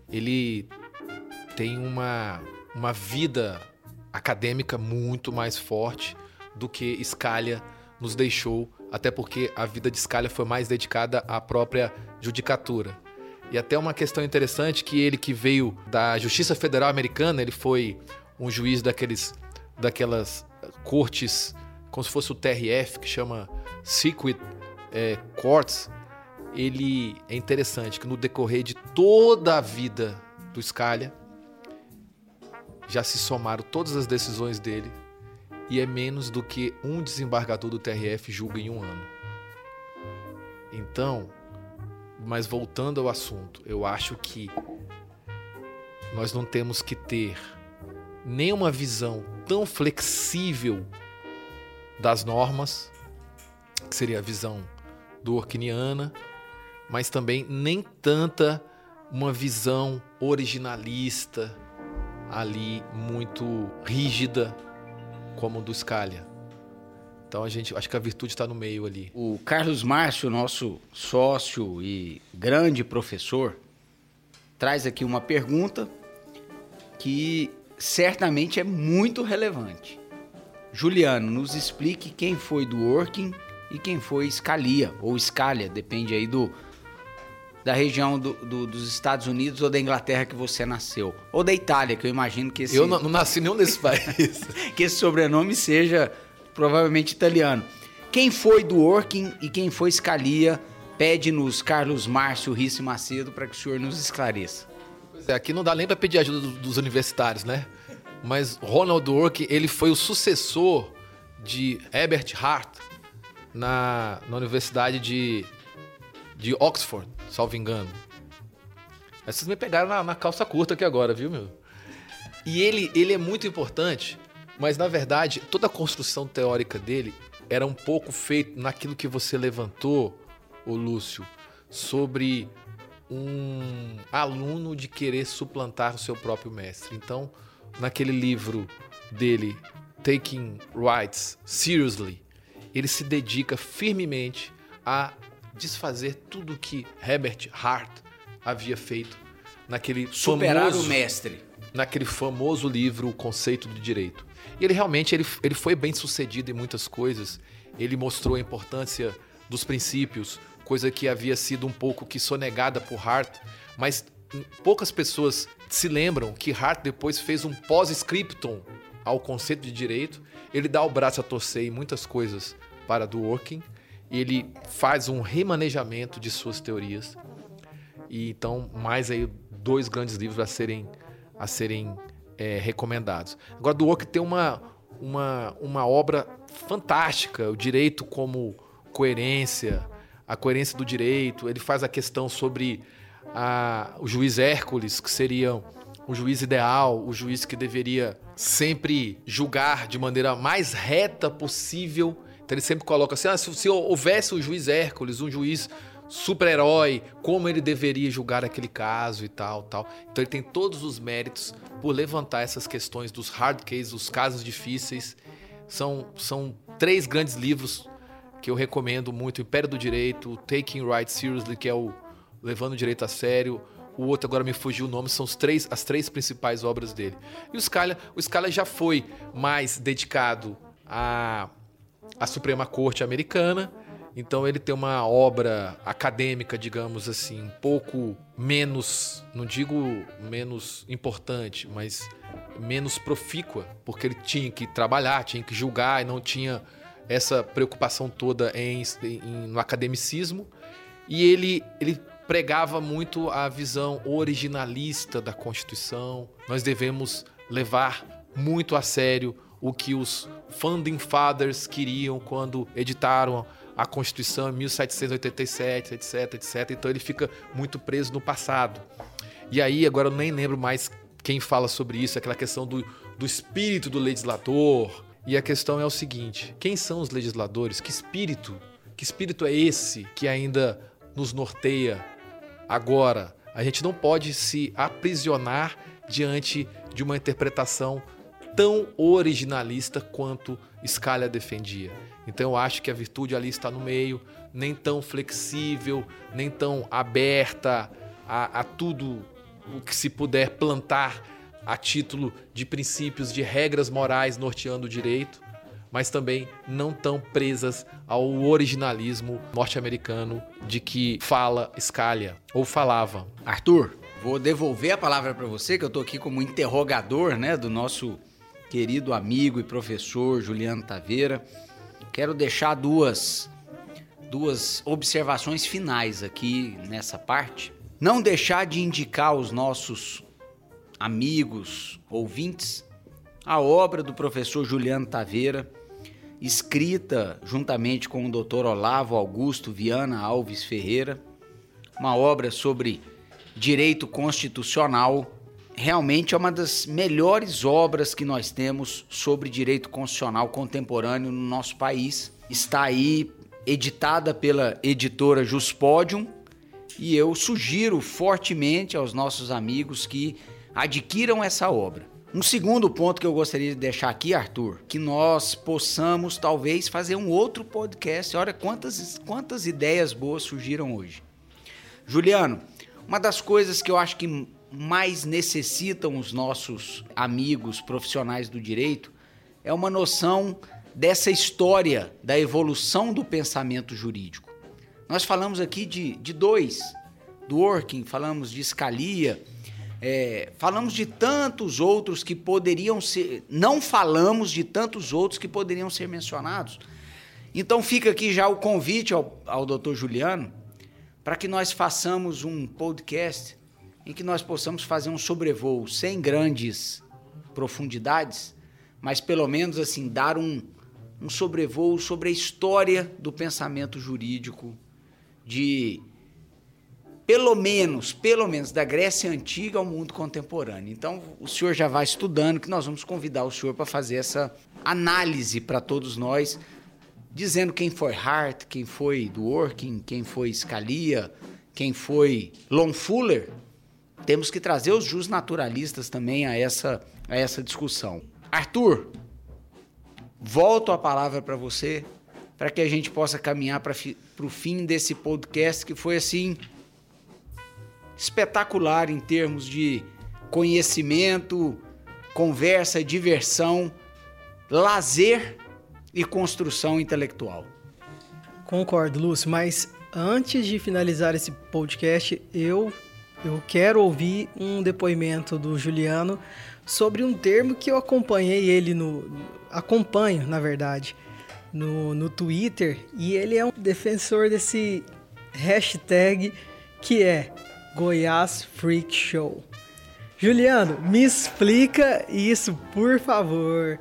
ele tem uma, uma vida acadêmica muito mais forte do que Scalia nos deixou, até porque a vida de Scalia foi mais dedicada à própria judicatura. E até uma questão interessante que ele que veio da Justiça Federal Americana, ele foi um juiz daqueles daquelas cortes como se fosse o TRF, que chama Circuit é, Courts, ele é interessante que no decorrer de toda a vida do Scalia, já se somaram todas as decisões dele e é menos do que um desembargador do TRF julga em um ano. Então, mas voltando ao assunto, eu acho que nós não temos que ter nenhuma visão tão flexível das normas, que seria a visão do Orkiniana, mas também nem tanta uma visão originalista ali muito rígida como do Scalia. Então a gente acho que a virtude está no meio ali. O Carlos Márcio, nosso sócio e grande professor, traz aqui uma pergunta que certamente é muito relevante. Juliano, nos explique quem foi do Working e quem foi Scalia, ou Scalia, depende aí do, da região do, do, dos Estados Unidos ou da Inglaterra que você nasceu. Ou da Itália, que eu imagino que esse. Eu não, não nasci nenhum desses países. que esse sobrenome seja provavelmente italiano. Quem foi do Working e quem foi Scalia? Pede-nos Carlos Márcio Risse Macedo para que o senhor nos esclareça. Pois é, aqui não dá nem para pedir ajuda dos universitários, né? Mas Ronald Dworkin, ele foi o sucessor de Herbert Hart na, na Universidade de, de Oxford, salvo engano. Vocês me pegaram na, na, calça curta aqui agora, viu, meu? E ele, ele é muito importante, mas na verdade toda a construção teórica dele era um pouco feita naquilo que você levantou, o Lúcio, sobre um aluno de querer suplantar o seu próprio mestre. Então, naquele livro dele, Taking Rights Seriously, ele se dedica firmemente a desfazer tudo que Herbert Hart havia feito naquele superar famoso, o mestre, naquele famoso livro O Conceito do Direito. E ele realmente ele, ele foi bem sucedido em muitas coisas. Ele mostrou a importância dos princípios, coisa que havia sido um pouco que sonegada por Hart, mas poucas pessoas se lembram que Hart depois fez um pós-scriptum ao conceito de direito. Ele dá o braço a torcer em muitas coisas para Dworkin ele faz um remanejamento de suas teorias. E então mais aí dois grandes livros a serem a serem é, recomendados. Agora Dworkin tem uma uma uma obra fantástica, o direito como coerência, a coerência do direito. Ele faz a questão sobre a, o juiz Hércules, que seria o juiz ideal, o juiz que deveria sempre julgar de maneira mais reta possível. Então ele sempre coloca assim: ah, se, se houvesse o juiz Hércules, um juiz super-herói, como ele deveria julgar aquele caso e tal, tal. Então ele tem todos os méritos por levantar essas questões dos hard cases, os casos difíceis. São, são três grandes livros que eu recomendo muito: Império do Direito, Taking Right Seriously, que é o Levando o Direito a Sério. O outro agora me fugiu o nome, são os três, as três principais obras dele. E o Scalia, o Scalia já foi mais dedicado à, à Suprema Corte Americana Então ele tem uma obra acadêmica, digamos assim, um pouco menos, não digo menos importante, mas menos profícua, porque ele tinha que trabalhar, tinha que julgar e não tinha essa preocupação toda em, em, no academicismo. E ele, ele pregava muito a visão originalista da Constituição. Nós devemos levar muito a sério o que os Founding Fathers queriam quando editaram a Constituição em 1787, etc, etc. Então ele fica muito preso no passado. E aí, agora eu nem lembro mais quem fala sobre isso, aquela questão do, do espírito do legislador. E a questão é o seguinte: quem são os legisladores? Que espírito? Que espírito é esse que ainda nos norteia agora? A gente não pode se aprisionar diante de uma interpretação tão originalista quanto Scalia defendia. Então eu acho que a virtude ali está no meio, nem tão flexível, nem tão aberta a, a tudo o que se puder plantar a título de princípios, de regras morais norteando o direito, mas também não tão presas ao originalismo norte-americano de que fala Scalia ou falava. Arthur, vou devolver a palavra para você, que eu estou aqui como interrogador, né, do nosso querido amigo e professor Juliano Taveira. Quero deixar duas duas observações finais aqui nessa parte. Não deixar de indicar aos nossos amigos, ouvintes, a obra do professor Juliano Taveira, escrita juntamente com o Dr. Olavo Augusto Viana Alves Ferreira, uma obra sobre direito constitucional realmente é uma das melhores obras que nós temos sobre direito constitucional contemporâneo no nosso país. Está aí editada pela editora Juspodium e eu sugiro fortemente aos nossos amigos que adquiram essa obra. Um segundo ponto que eu gostaria de deixar aqui, Arthur, que nós possamos talvez fazer um outro podcast. Olha quantas, quantas ideias boas surgiram hoje. Juliano, uma das coisas que eu acho que mais necessitam os nossos amigos profissionais do direito é uma noção dessa história da evolução do pensamento jurídico. Nós falamos aqui de, de dois, do Working, falamos de Scalia, é, falamos de tantos outros que poderiam ser. Não falamos de tantos outros que poderiam ser mencionados. Então fica aqui já o convite ao, ao doutor Juliano para que nós façamos um podcast em que nós possamos fazer um sobrevoo sem grandes profundidades, mas pelo menos assim dar um, um sobrevoo sobre a história do pensamento jurídico de pelo menos, pelo menos da Grécia antiga ao mundo contemporâneo. Então, o senhor já vai estudando que nós vamos convidar o senhor para fazer essa análise para todos nós, dizendo quem foi Hart, quem foi Dworkin, quem foi Scalia, quem foi Longfuller, temos que trazer os jus naturalistas também a essa, a essa discussão. Arthur, volto a palavra para você para que a gente possa caminhar para o fim desse podcast que foi assim espetacular em termos de conhecimento, conversa, diversão, lazer e construção intelectual. Concordo, Lúcio, mas antes de finalizar esse podcast, eu eu quero ouvir um depoimento do Juliano sobre um termo que eu acompanhei ele no. acompanho, na verdade, no, no Twitter, e ele é um defensor desse hashtag que é Goiás Freak Show. Juliano, me explica isso, por favor.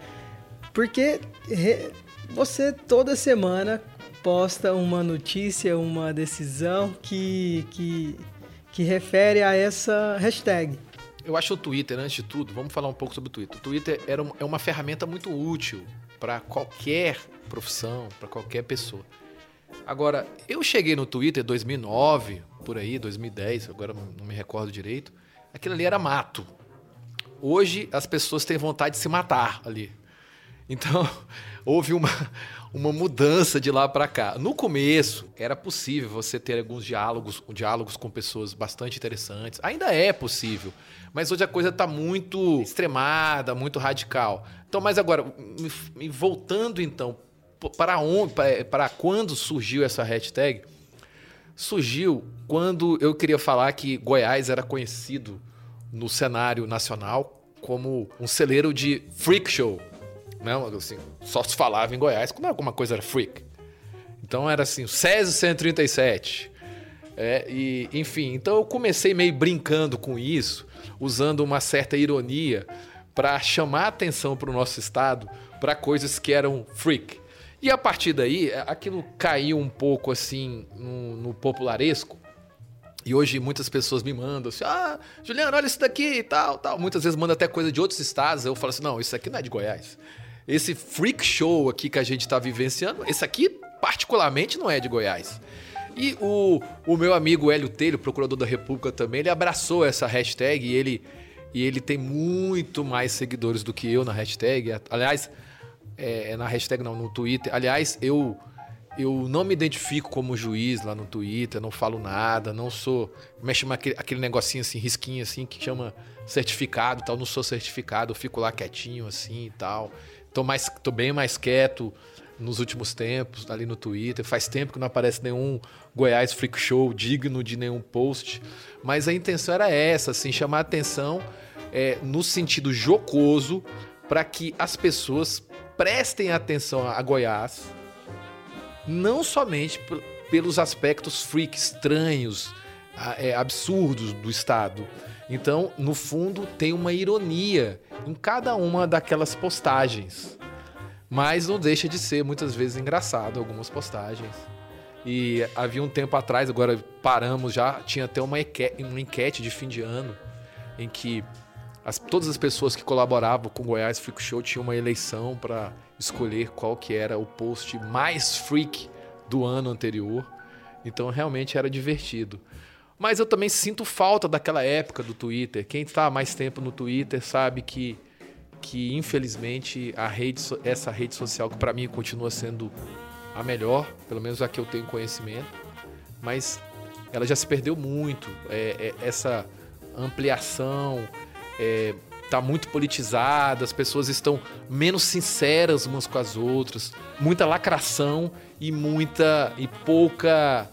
Porque você toda semana posta uma notícia, uma decisão que, que que refere a essa hashtag. Eu acho o Twitter, antes de tudo, vamos falar um pouco sobre o Twitter. O Twitter era é uma ferramenta muito útil para qualquer profissão, para qualquer pessoa. Agora, eu cheguei no Twitter em 2009, por aí, 2010, agora não me recordo direito. Aquilo ali era mato. Hoje as pessoas têm vontade de se matar ali. Então, houve uma, uma mudança de lá para cá. No começo, era possível você ter alguns diálogos, diálogos com pessoas bastante interessantes. Ainda é possível, mas hoje a coisa está muito extremada, muito radical. Então, mas agora, voltando então para onde, para quando surgiu essa hashtag? Surgiu quando eu queria falar que Goiás era conhecido no cenário nacional como um celeiro de freak show. Né? Assim, só se falava em Goiás quando alguma coisa era freak. Então era assim, o Césio 137. É, e, enfim, então eu comecei meio brincando com isso, usando uma certa ironia para chamar atenção para o nosso estado para coisas que eram freak. E a partir daí, aquilo caiu um pouco assim no, no popularesco. E hoje muitas pessoas me mandam assim: ah, Juliano, olha isso daqui e tal, tal. Muitas vezes manda até coisa de outros estados. Eu falo assim: não, isso aqui não é de Goiás. Esse freak show aqui que a gente está vivenciando, esse aqui particularmente não é de Goiás. E o, o meu amigo Hélio Telho, procurador da República também, ele abraçou essa hashtag e ele, e ele tem muito mais seguidores do que eu na hashtag. Aliás, é, é, na hashtag não, no Twitter. Aliás, eu eu não me identifico como juiz lá no Twitter, não falo nada, não sou. Me chama aquele, aquele negocinho assim, risquinho assim, que chama certificado tal. Não sou certificado, eu fico lá quietinho assim e tal. Tô, mais, tô bem mais quieto nos últimos tempos ali no Twitter. Faz tempo que não aparece nenhum Goiás Freak Show digno de nenhum post. Mas a intenção era essa, assim, chamar atenção é, no sentido jocoso para que as pessoas prestem atenção a Goiás, não somente pelos aspectos freak estranhos, é, absurdos do Estado. Então, no fundo, tem uma ironia em cada uma daquelas postagens. Mas não deixa de ser muitas vezes engraçado algumas postagens. E havia um tempo atrás, agora paramos já, tinha até uma enquete, uma enquete de fim de ano em que as, todas as pessoas que colaboravam com o Goiás Freak Show tinham uma eleição para escolher qual que era o post mais freak do ano anterior. Então realmente era divertido. Mas eu também sinto falta daquela época do Twitter. Quem está mais tempo no Twitter sabe que, que infelizmente a rede, essa rede social que para mim continua sendo a melhor, pelo menos a que eu tenho conhecimento, mas ela já se perdeu muito. É, é, essa ampliação, é, tá muito politizada, as pessoas estão menos sinceras umas com as outras, muita lacração e muita e pouca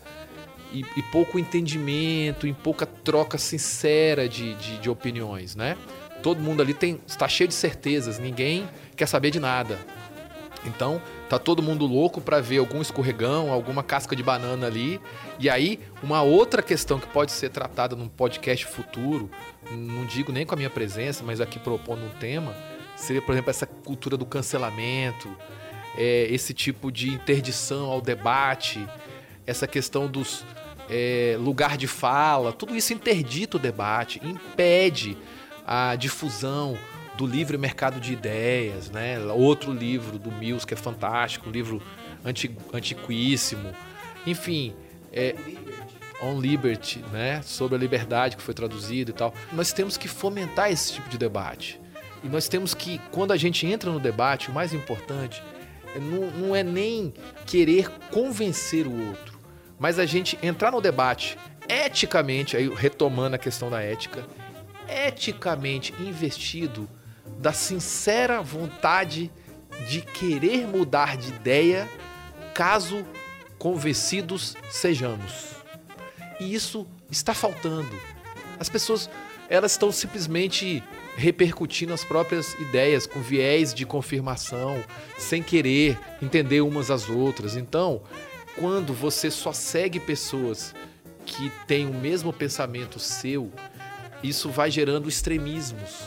e, e pouco entendimento, e pouca troca sincera de, de, de, opiniões, né? Todo mundo ali tem está cheio de certezas, ninguém quer saber de nada. Então, tá todo mundo louco para ver algum escorregão, alguma casca de banana ali. E aí, uma outra questão que pode ser tratada num podcast futuro, não digo nem com a minha presença, mas aqui propondo um tema, seria, por exemplo, essa cultura do cancelamento, é, esse tipo de interdição ao debate, essa questão dos é, lugar de fala, tudo isso interdita o debate, impede a difusão do livre mercado de ideias, né? Outro livro do Mills que é fantástico, um livro antiquíssimo. Enfim, é, On Liberty, né? Sobre a liberdade que foi traduzido e tal. Nós temos que fomentar esse tipo de debate. E nós temos que, quando a gente entra no debate, o mais importante é não, não é nem querer convencer o outro, mas a gente entrar no debate eticamente, aí retomando a questão da ética, eticamente investido da sincera vontade de querer mudar de ideia, caso convencidos sejamos. E isso está faltando. As pessoas, elas estão simplesmente repercutindo as próprias ideias com viés de confirmação, sem querer entender umas às outras. Então, quando você só segue pessoas que têm o mesmo pensamento seu, isso vai gerando extremismos.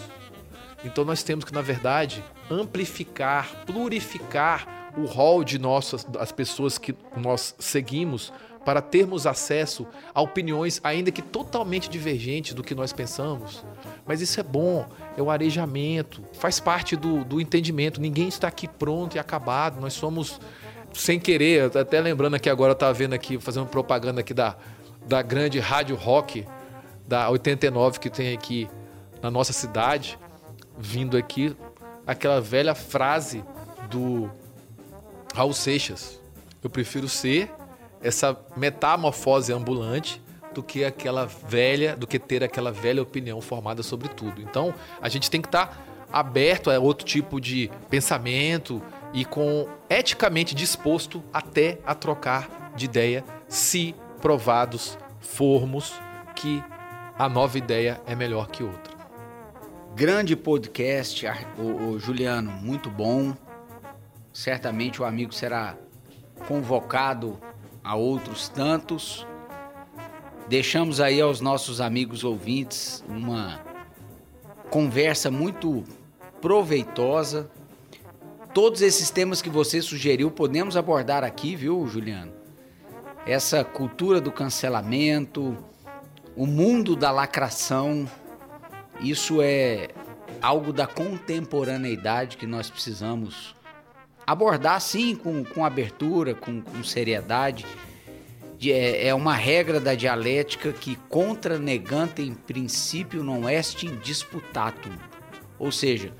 Então nós temos que, na verdade, amplificar, plurificar o rol de nossas as pessoas que nós seguimos para termos acesso a opiniões ainda que totalmente divergentes do que nós pensamos. Mas isso é bom, é o arejamento, faz parte do, do entendimento. Ninguém está aqui pronto e acabado. Nós somos sem querer, até lembrando aqui agora, eu estava vendo aqui, fazendo propaganda aqui da, da grande rádio rock da 89 que tem aqui na nossa cidade vindo aqui aquela velha frase do Raul Seixas. Eu prefiro ser essa metamorfose ambulante do que aquela velha, do que ter aquela velha opinião formada sobre tudo. Então, a gente tem que estar tá aberto a outro tipo de pensamento, e com eticamente disposto até a trocar de ideia se provados formos que a nova ideia é melhor que outra. Grande podcast, o, o Juliano, muito bom. Certamente o amigo será convocado a outros tantos. Deixamos aí aos nossos amigos ouvintes uma conversa muito proveitosa. Todos esses temas que você sugeriu podemos abordar aqui, viu, Juliano? Essa cultura do cancelamento, o mundo da lacração, isso é algo da contemporaneidade que nós precisamos abordar sim com, com abertura, com, com seriedade. É, é uma regra da dialética que contra negante em princípio não est disputatum. Ou seja,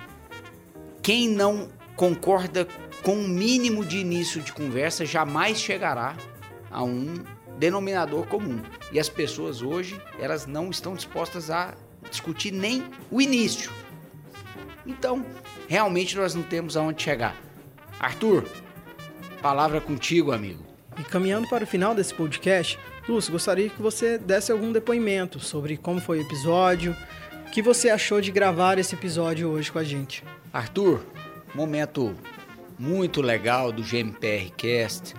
quem não concorda com um mínimo de início de conversa jamais chegará a um denominador comum. E as pessoas hoje, elas não estão dispostas a discutir nem o início. Então, realmente nós não temos aonde chegar. Arthur, palavra contigo, amigo. E caminhando para o final desse podcast, Lúcio, gostaria que você desse algum depoimento sobre como foi o episódio, o que você achou de gravar esse episódio hoje com a gente. Arthur, momento muito legal do GMPR Cast.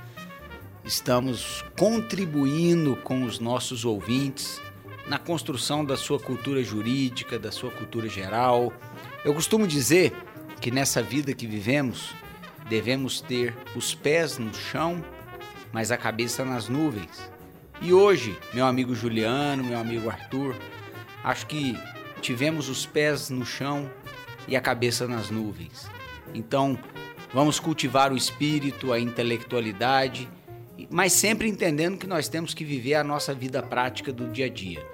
Estamos contribuindo com os nossos ouvintes na construção da sua cultura jurídica, da sua cultura geral. Eu costumo dizer que nessa vida que vivemos, devemos ter os pés no chão, mas a cabeça nas nuvens. E hoje, meu amigo Juliano, meu amigo Arthur, acho que tivemos os pés no chão e a cabeça nas nuvens. Então, vamos cultivar o espírito, a intelectualidade, mas sempre entendendo que nós temos que viver a nossa vida prática do dia a dia.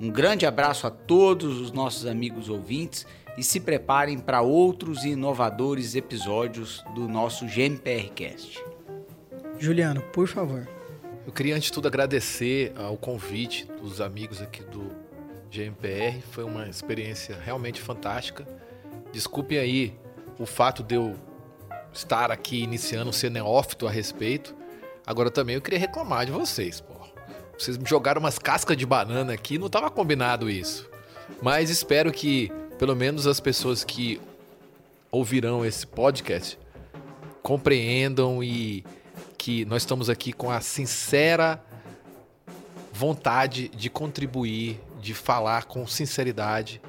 Um grande abraço a todos os nossos amigos ouvintes e se preparem para outros inovadores episódios do nosso GMPRcast. Juliano, por favor. Eu queria antes de tudo agradecer ao convite dos amigos aqui do GMPR. Foi uma experiência realmente fantástica. Desculpem aí o fato de eu estar aqui iniciando ser neófito a respeito. Agora também eu queria reclamar de vocês, pô. Vocês me jogaram umas cascas de banana aqui, não estava combinado isso. Mas espero que, pelo menos, as pessoas que ouvirão esse podcast compreendam e que nós estamos aqui com a sincera vontade de contribuir, de falar com sinceridade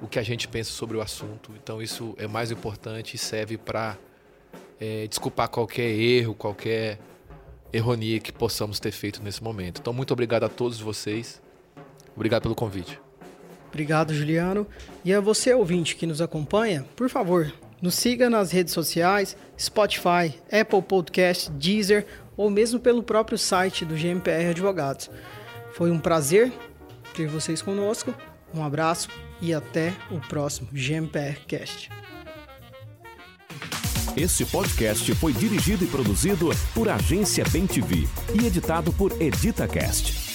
o que a gente pensa sobre o assunto. Então isso é mais importante e serve para é, desculpar qualquer erro, qualquer erronia que possamos ter feito nesse momento. Então, muito obrigado a todos vocês. Obrigado pelo convite. Obrigado, Juliano. E a você, ouvinte, que nos acompanha, por favor, nos siga nas redes sociais, Spotify, Apple Podcast, Deezer ou mesmo pelo próprio site do GMPR Advogados. Foi um prazer ter vocês conosco. Um abraço e até o próximo GMPR Cast. Esse podcast foi dirigido e produzido por Agência Bem TV e editado por EditaCast.